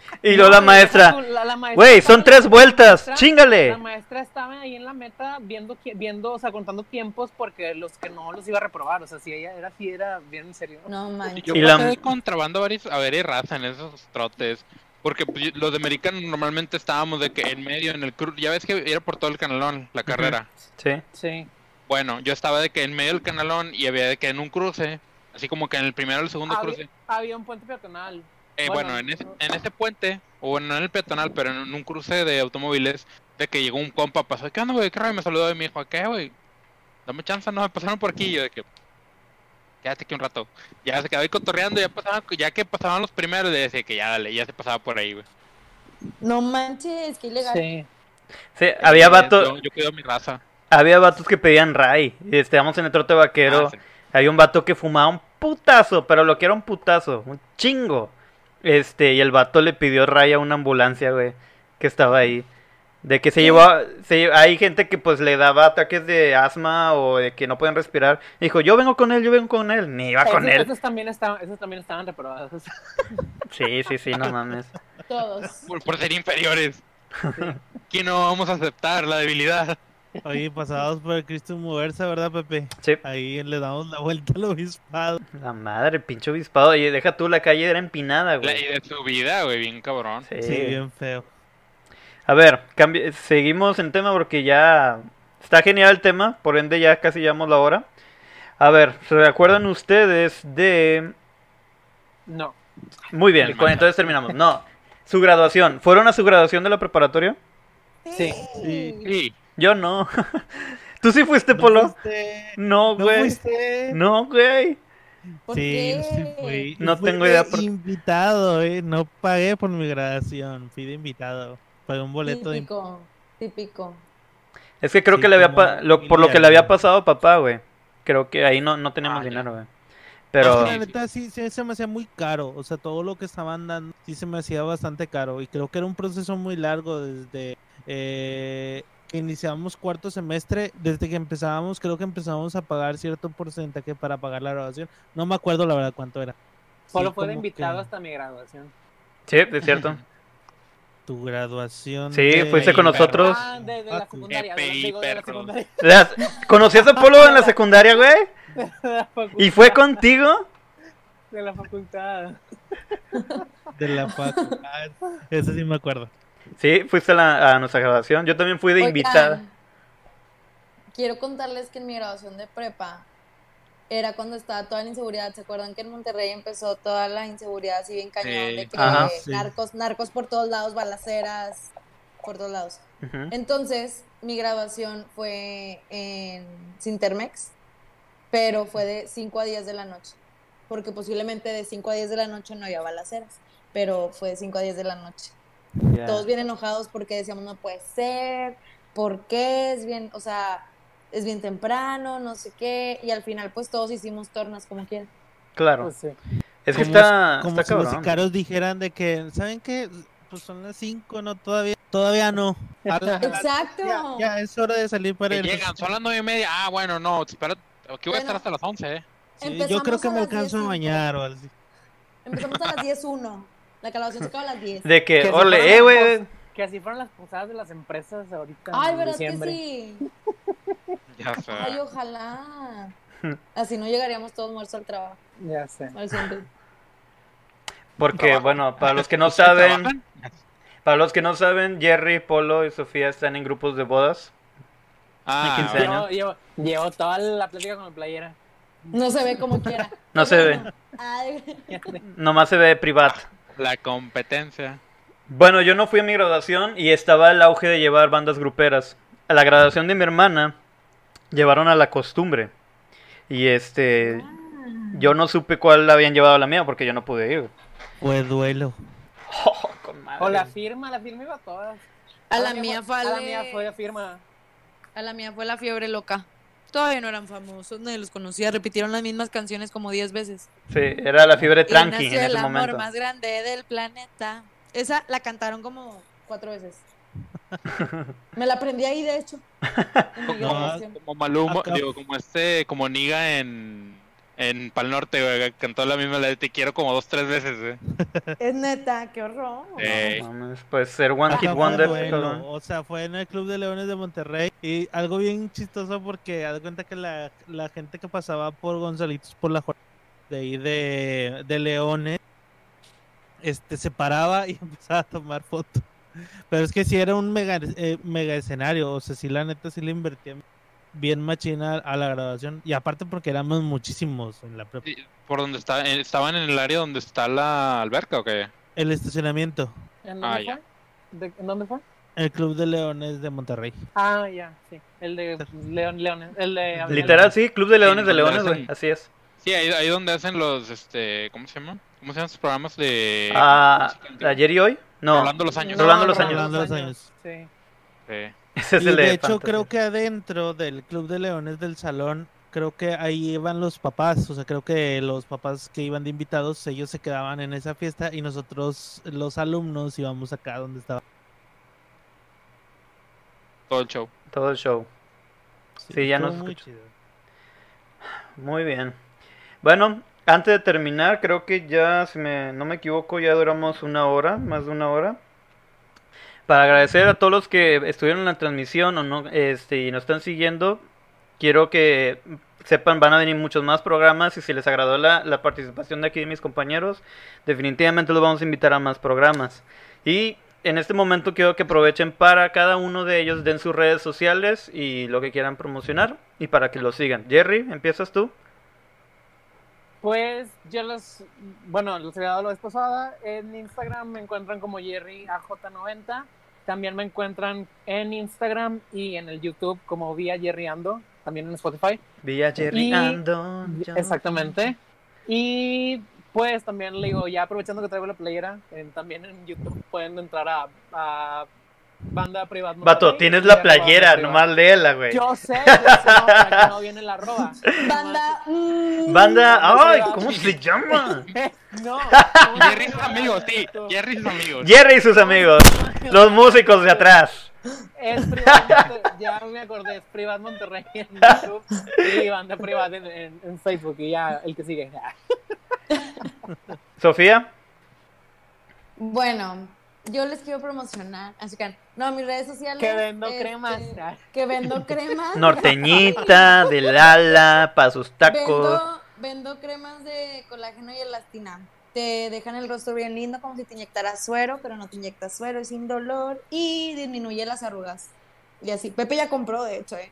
Y luego la No, maestra, la- la maestra güey, son tres vueltas, maestra- chingale. La maestra estaba ahí en la meta viendo, viendo, o sea, contando tiempos porque los que no los iba a reprobar, o sea, si ella era así, era bien en serio. No manches. Yo Y la- pasé de contrabando a ver, a ver y raza en esos trotes. Porque pues, los de americano normalmente estábamos de que en medio, en el cru Ya ves que era por todo el canalón, la carrera. Sí. Sí. Bueno, yo estaba de que en medio del canalón y había de que en un cruce, así como que en el primero o el segundo Había, cruce. había un puente peatonal. Eh, bueno, bueno, en, ese, en ese puente, o no en el peatonal, pero en un cruce de automóviles, de que llegó un compa, pasó, ¿qué onda, güey? ¿Qué rollo? Me saludó y me dijo, ¿qué, güey? Dame chance, no, me pasaron por aquí. Y yo de que, quédate aquí un rato. Ya se quedó ahí cotorreando, ya pasaban, ya que pasaban los primeros, le decía que ya dale, ya se pasaba por ahí, güey. No manches, qué ilegal. Sí. Sí, había vatos, Yo, yo cuido mi raza. había vatos que pedían ray. Y estábamos en el trote vaquero. Ah, sí. Había un vato que fumaba un putazo, pero lo que era un putazo, un chingo. Este, y el vato le pidió ray a una ambulancia, güey, que estaba ahí. De que se ¿Qué? llevó, a- se hay gente que pues le daba ataques de asma o de que no pueden respirar. Dijo, yo vengo con él, yo vengo con él. Ni iba con esos, él. esos también estaban, esos también estaban reprobados. Sí, sí, sí, no mames. Todos. Por, por ser inferiores. ¿Quién no vamos a aceptar la debilidad? Oye, pasados por el Cristo Moverse, ¿verdad, Pepe? Sí. Ahí le damos la vuelta al obispado. La madre, pinche obispado. Oye, deja tú, la calle era empinada, La, güey. y de su vida, güey, bien cabrón. Sí. Sí, bien feo. A ver, cambi- seguimos en tema porque ya está genial el tema, por ende ya casi llevamos la hora. A ver, ¿se acuerdan ustedes de... No. Muy bien, con- entonces terminamos. No, su graduación. ¿Fueron a su graduación de la preparatoria? Sí. Sí. Sí. Yo no. ¿Tú sí fuiste, ¿No Polo? fuiste? No, ¿No güey. fuiste? No, güey. ¿Por Sí, qué? sí fui. No Fui tengo de idea por- invitado, eh. No pagué por mi graduación. Fui de invitado. Pagué un boleto de Típico, típico. Es que creo Sí, que le había pa- lo- por lo que le había ¿no? pasado a papá, güey. Creo que ahí no, no teníamos Ah, dinero, güey. Pero la neta sí, sí se me hacía muy caro, o sea, todo lo que estaban dando sí se me hacía bastante caro y creo que era un proceso muy largo desde eh, iniciamos cuarto semestre, desde que empezábamos, creo que empezábamos a pagar cierto porcentaje para pagar la graduación, no me acuerdo la verdad cuánto era. Solo Sí, fue de invitado que hasta mi graduación. Sí, es cierto. Tu graduación. Sí, de- fuiste con nosotros. Ah, de, de Ah, la tú. secundaria. EPI, de la secundaria. Las- ¿Conocías a Polo en la secundaria, güey? De la facultad. ¿Y fue contigo? De la facultad. de la facultad. Eso sí me acuerdo. Sí, fuiste a, la- a nuestra graduación. Yo también fui de Oigan, invitada. Quiero contarles que en mi graduación de prepa era cuando estaba toda la inseguridad. ¿Se acuerdan que en Monterrey empezó toda la inseguridad así bien cañón? Sí. De que Ajá. Sí. narcos, narcos por todos lados, balaceras por todos lados. Entonces, mi graduación fue en Sintermex, pero fue de 5 a 10 de la noche, porque posiblemente de 5 a 10 de la noche no había balaceras, pero fue de 5 a 10 de la noche. Ya. Todos bien enojados porque decíamos, no puede ser, ¿por qué? Es bien, o sea, es bien temprano, no sé qué, y al final pues todos hicimos tornas como quieran. Claro. Pues sí. Es que Como, está, como está si los cabrón. sicaros dijeran de que, ¿saben qué? Pues son las 5, no, todavía, todavía no. Exacto. ya, ya es hora de salir para Que el... llegan, son las nueve y media. Ah, bueno, no, espera. Aquí voy a estar Bueno. hasta las once, eh. Sí, yo creo que me alcanzo a 10:05. bañar o así. Empezamos a las 10.01. La graduación se acaba a las 10. De que, Que ole, eh, güey. Que así fueron las posadas de las empresas ahorita Ay, en ¿verdad diciembre. que sí? Ya sé. Ay, ojalá. Así no llegaríamos todos muertos al trabajo. Ya sé. Al siempre. Porque, bueno, para los que no ¿Ustedes saben, trabajan? para los que no saben, Jerry, Polo y Sofía están en grupos de bodas. Ah, quince bueno. años. Llevo, llevo, llevo toda la plática con mi playera. No se ve como quiera. No se ve. Ay, Nomás se ve privado. La competencia. Bueno, yo no fui a mi graduación y estaba el auge de llevar bandas gruperas. A la graduación de mi hermana llevaron a la costumbre. Y este, yo no supe cuál habían llevado a la mía porque yo no pude ir. Fue duelo. Oh, con madre. O la firma, la firma iba a todas. A la mía fue A la mía fue la firma. A la mía fue la fiebre loca. Todavía no eran famosos, nadie los conocía. Repitieron las mismas canciones como 10 veces. Sí, era la fiebre tranqui en el ese amor momento. más grande del planeta. Esa la cantaron como cuatro veces. Me la aprendí ahí, de hecho. Graduación. Como Maluma, digo, como este, como Niga en, en Pal Norte, güey, cantó la misma la de Te quiero como dos, tres veces, güey. Es neta, qué horror. Eh, No mames, Pues ser One Hit Wonder. cabrón. O sea, fue en el Club de Leones de Monterrey. Y algo bien chistoso porque haz de cuenta que la, la gente que pasaba por Gonzalitos por la de ahí de, de Leones este se paraba y empezaba a tomar fotos. Pero es que sí era un mega, eh, mega escenario. O sea, sí, la neta sí le invertía bien machina a la graduación. Y aparte porque éramos muchísimos en la prepa. ¿Por donde está? eh, ¿Estaban en el área donde está la alberca o qué? El estacionamiento. ¿En Ah, dónde ya. fue? ¿De- ¿En dónde fue? El Club de Leones de Monterrey. Ah, ya, sí. El de León, Leones. El de Literal, sí, Club de Leones de donde Leones, hacen- güey. Así es. Sí, ahí, ahí donde hacen los, este, ¿cómo se llama? ¿Cómo se llaman esos programas de Ah? ¿Ayer y hoy? No. Rolando los años. Rolando los años. Rolando los años. Sí. Sí. Ese es Y el de de hecho Fantasy. creo que adentro del Club de Leones del Salón, creo que ahí iban los papás, o sea, creo que los papás que iban de invitados, ellos se quedaban en esa fiesta y nosotros, los alumnos, íbamos acá donde estaba. Todo el show. Todo el show. Sí, ya nos muy escucho. chido. Muy bien. Bueno, antes de terminar, creo que ya, si me, no me equivoco, ya duramos una hora, más de una hora. Para agradecer a todos los que estuvieron en la transmisión o no, este, y nos están siguiendo, quiero que sepan, van a venir muchos más programas y si les agradó la, la participación de aquí de mis compañeros, definitivamente los vamos a invitar a más programas. Y en este momento quiero que aprovechen para cada uno de ellos den sus redes sociales y lo que quieran promocionar y para que lo sigan. Jerry, ¿empiezas tú? Pues yo los, bueno, los he dado la vez pasada. En Instagram me encuentran como Jerry AJ90. También me encuentran en Instagram y en el YouTube como Vía Jerry Ando, también en Spotify. Villa Jerry Y- Ando. yo- Exactamente. Y pues también le digo, ya aprovechando que traigo la playera, en- también en YouTube pueden entrar a, a Banda Privada. Vato, tienes la playera, nomás léela, güey. Yo sé, yo sé, no, viene la arroba. Banda. mm, Banda, Banda ay. ¿cómo se llama? No, Jerry y sus amigos, sí. Jerry y sus amigos. Jerry y sus amigos, los músicos de atrás. Es Privat ya me acordé, es Privat Monterrey en YouTube y Banda Privada en, en- en Facebook y ya el que sigue. Sofía, Bueno, yo les quiero promocionar. Así que, no, mis redes sociales. Que vendo este, cremas. Que vendo cremas. norteñita, del ala, para sus tacos. Vendo, vendo cremas de colágeno y elastina. Te dejan el rostro bien lindo, como si te inyectaras suero, pero no te inyectas suero, es sin dolor y disminuye las arrugas. Y así. Pepe ya compró, de hecho, ¿eh?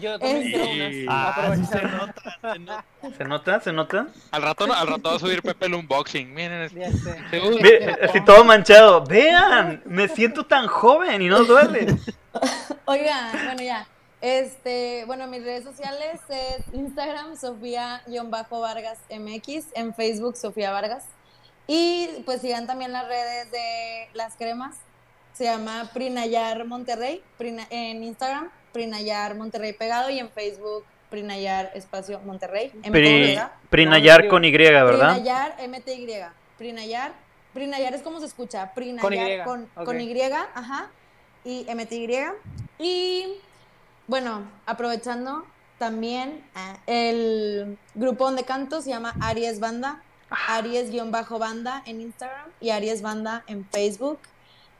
Yo también unas. Ah, sí aprovechar. se nota, se nota. ¿Se nota? ¿Se nota? Al rato, al rato va a subir Pepe el unboxing. Miren, este. Ya sé. Seguro. Ve, así todo manchado. Vean, me siento tan joven y no duele. Oigan, bueno, ya. Este, bueno, mis redes sociales es Instagram, Sofía-Vargas MX, en Facebook, Sofía Vargas. Y pues sigan también las redes de las cremas. Se llama Prinayar Monterrey, Prina- en Instagram, Prinayar Monterrey pegado y en Facebook, Prinayar Espacio Monterrey. Pri-. Prinayar con Y, ¿verdad? Prinayar MTY. Prinayar. Prinayar es como se escucha. Prinayar Con Y, con, con ok. Y, ajá. Y MTY. Y bueno, aprovechando también ah, el grupo donde canto se llama Aries Banda. Aries-banda en Instagram y Aries Banda en Facebook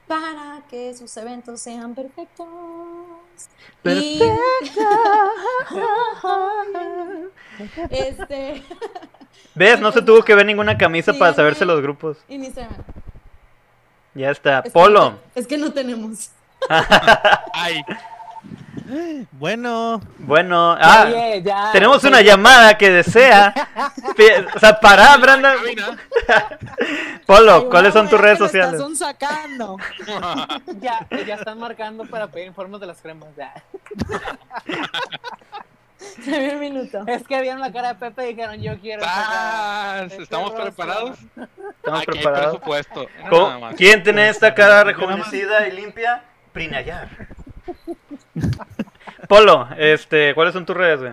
para que sus eventos sean perfectos. Y- este ¿Ves? No se tuvo que ver ninguna camisa para saberse los grupos. en Instagram. Ya está. Es Polo. es que no tenemos. Ay, Bueno, Bueno, ah, Oye, ya. tenemos una llamada que desea. O sea, pará, Brandon. Polo, ¿cuáles son tus redes sociales? Estás sacando. Ya, ya están marcando para pedir informes de las cremas. ya. Se vio un minuto. Es que vieron la cara de Pepe y dijeron, yo quiero. Ah, Este ¿Estamos rostro. preparados? Estamos Aquí hay preparados. presupuesto. ¿Cómo- Nada más. ¿Quién tiene esta cara rejuvenecida y limpia? Prinayar. Polo, este, ¿cuáles son tus redes, güey?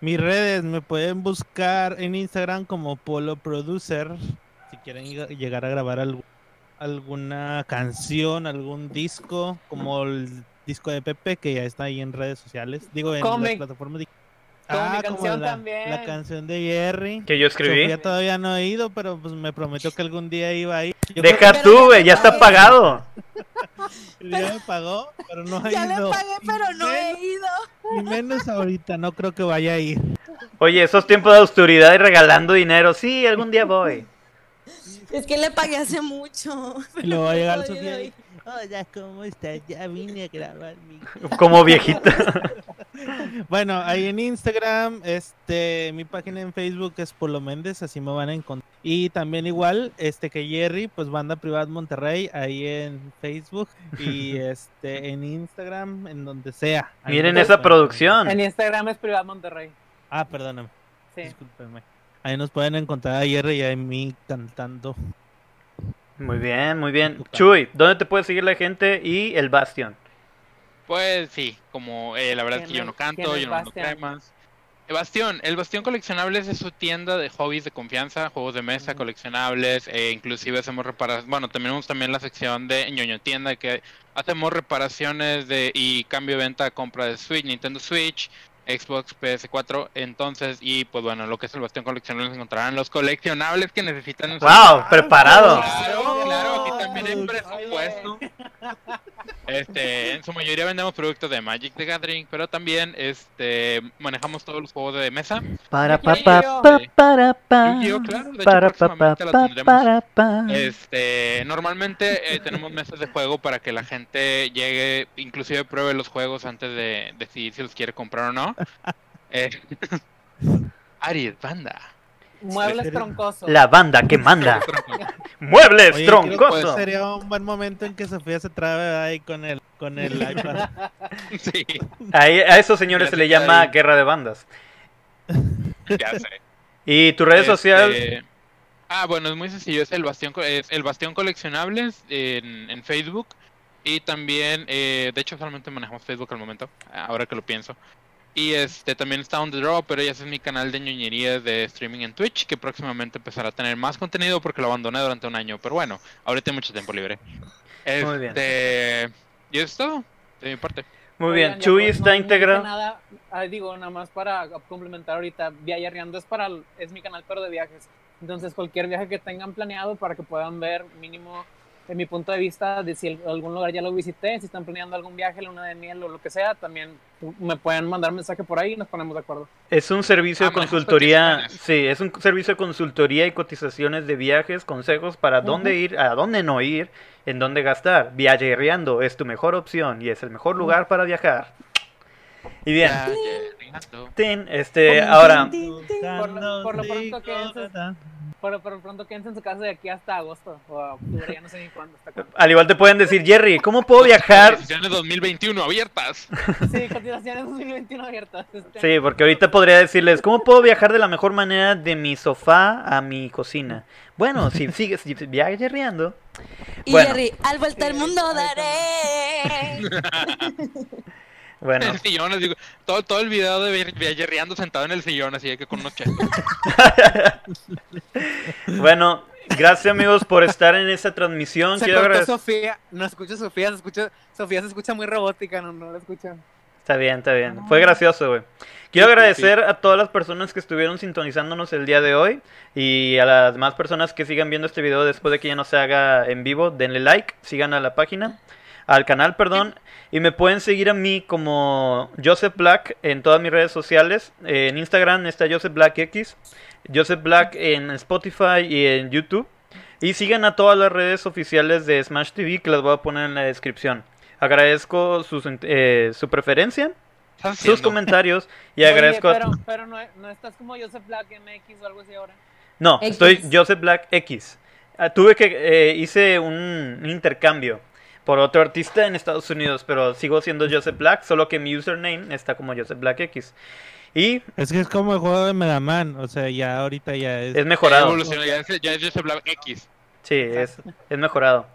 mis redes me pueden buscar en Instagram como Polo Producer. Si quieren lleg- llegar a grabar algu- alguna canción, algún disco, como el disco de Pepe, que ya está ahí en redes sociales. Digo, en las plataformas como mi Ah, canción la, también. la canción de Jerry. Que yo escribí. Sofía todavía no he ido, pero pues me prometió que algún día iba a ir. Yo Deja tú, ya güey, ya está pagado. ya me pagó, pero no ha Ya le ido. pagué, pero no he ido. Y menos ahorita, no creo que vaya a ir. Oye, esos tiempos de austeridad y regalando dinero. Sí, algún día voy. Es que le pagué hace mucho. Luego va a llegar he Sofía. Hola, ¿cómo estás? Ya vine a grabar mi... Como viejita. Bueno, ahí en Instagram, este, mi página en Facebook es Polo Méndez, así me van a encontrar. Y también igual, este que Jerry, pues Banda Privada Monterrey, ahí en Facebook y este en Instagram, en donde sea. Ahí Miren esa pueden- producción. En Instagram es Privado Monterrey. Ah, perdóname, Sí. discúlpenme. Ahí nos pueden encontrar a Jerry y a mí cantando. Muy bien, muy bien. Chuy, ¿dónde te puede seguir la gente y el Bastion? Pues sí, como eh, la verdad es que ¿Quién yo no canto, yo no Bastian? cremas. Bastión, el Bastión Coleccionables es su tienda de hobbies de confianza, juegos de mesa, coleccionables, e inclusive hacemos reparaciones, bueno, tenemos también la sección de ñoño tienda que hacemos reparaciones de y cambio de venta, compra de Switch, Nintendo Switch, Xbox, PS4, entonces, y pues bueno, lo que es el Bastión Coleccionables encontrarán los coleccionables que necesitan en su ¡Wow! Preparado. Claro, claro, aquí también hay presupuesto. Este, en su mayoría vendemos productos de Magic the Gathering, pero también este manejamos todos los juegos de mesa. Para pa pa pa para pa. Claro, de hecho, Para pa para pa. Este, normalmente eh, tenemos mesas de juego para que la gente llegue, inclusive pruebe los juegos antes de decidir si los quiere comprar o no. Eh, Aries, banda. Muebles troncosos. La banda que manda. Muebles Oye, troncosos. sería un buen momento en que Sofía se trabe ahí con el, con el iPad. Sí, Ahí- a esos señores se le llama ahí. guerra de bandas. ya sé. ¿Y tu redes Este, sociales? Ah, bueno, es muy sencillo. Es el Bastión, es el Bastión Coleccionables en, en Facebook. Y también, eh, de hecho, solamente manejamos Facebook al momento, ahora que lo pienso. Y este también está On The Draw, pero ya es mi canal de ñoñerías de streaming en Twitch, que próximamente empezará a tener más contenido porque lo abandoné durante un año. Pero bueno, ahorita hay mucho tiempo libre. Muy bien. Este, Y eso es todo, de mi parte. Muy Oigan, bien. Chuy pues, está no- no integrado. Nada, ah, digo, nada más para complementar ahorita, Viajarreando es para es mi canal pero de viajes. Entonces cualquier viaje que tengan planeado para que puedan ver mínimo de mi punto de vista de si algún lugar ya lo visité, si están planeando algún viaje, luna de miel o lo que sea, también me pueden mandar mensaje por ahí y nos ponemos de acuerdo. Es un servicio Ah, de consultoría, sí, es un servicio de consultoría y cotizaciones de viajes, consejos para dónde ir, a dónde no ir, en dónde gastar. Viajereando es tu mejor opción y es el mejor lugar para viajar. Y bien, tin, este, ahora, Por lo- por lo pronto que es- Pero por pronto quédense en su casa de aquí hasta agosto o octubre, ya no sé ni cuándo. Hasta cuándo. al igual te pueden decir, Jerry, ¿cómo puedo viajar? Cotizaciones 2021 abiertas. Sí, cotizaciones 2021 abiertas. Este, Sí, porque ahorita podría decirles, ¿cómo puedo viajar de la mejor manera de mi sofá a mi cocina? Bueno, si sigues si viajereando. Y Bueno. Jerry, al vuelta al mundo daré. Bueno, En el sillón, así, todo, todo el video de Viajerreando sentado en el sillón, así que con unos chetos. bueno, gracias amigos por estar en esta transmisión. Se cortó Sofía, no escucha Sofía, se escucha, Sofía se escucha muy robótica, no, no la escucha. Está bien, está bien. Fue gracioso, güey. Quiero Sí, sí, agradecer a todas las personas que estuvieron sintonizándonos el día de hoy y a las demás personas que sigan viendo este video después de que ya no se haga en vivo. Denle like, sigan a la página, al canal, perdón. Y me pueden seguir a mí como Joseph Black en todas mis redes sociales. Eh, En Instagram está Joseph Black X, Joseph Black en Spotify y en YouTube. Y sigan a todas las redes oficiales de Smash TV que las voy a poner en la descripción. Agradezco sus, eh, su preferencia ¿Qué estás sus comentarios y Oye, agradezco a- pero, pero no, no estás como Joseph Black MX o algo así ahora. no X. estoy Joseph Black X Ah, tuve que eh, hice un intercambio por otro artista en Estados Unidos pero sigo siendo Joseph Black solo que mi username está como Joseph Black X y Es que es como el juego de Mega Man, o sea, ya ahorita ya es... es mejorado ya es, ya es Joseph Black X. sí es, es mejorado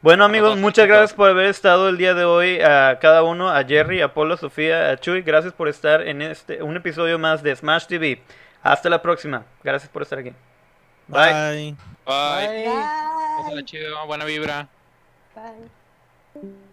bueno amigos muchas gracias por haber estado el día de hoy a cada uno a Jerry a Polo a Sofía a Chuy gracias por estar en este un episodio más de Smash TV hasta la próxima gracias por estar aquí bye. Bye. Bye. Pásala chido, buena vibra. Bye. thank you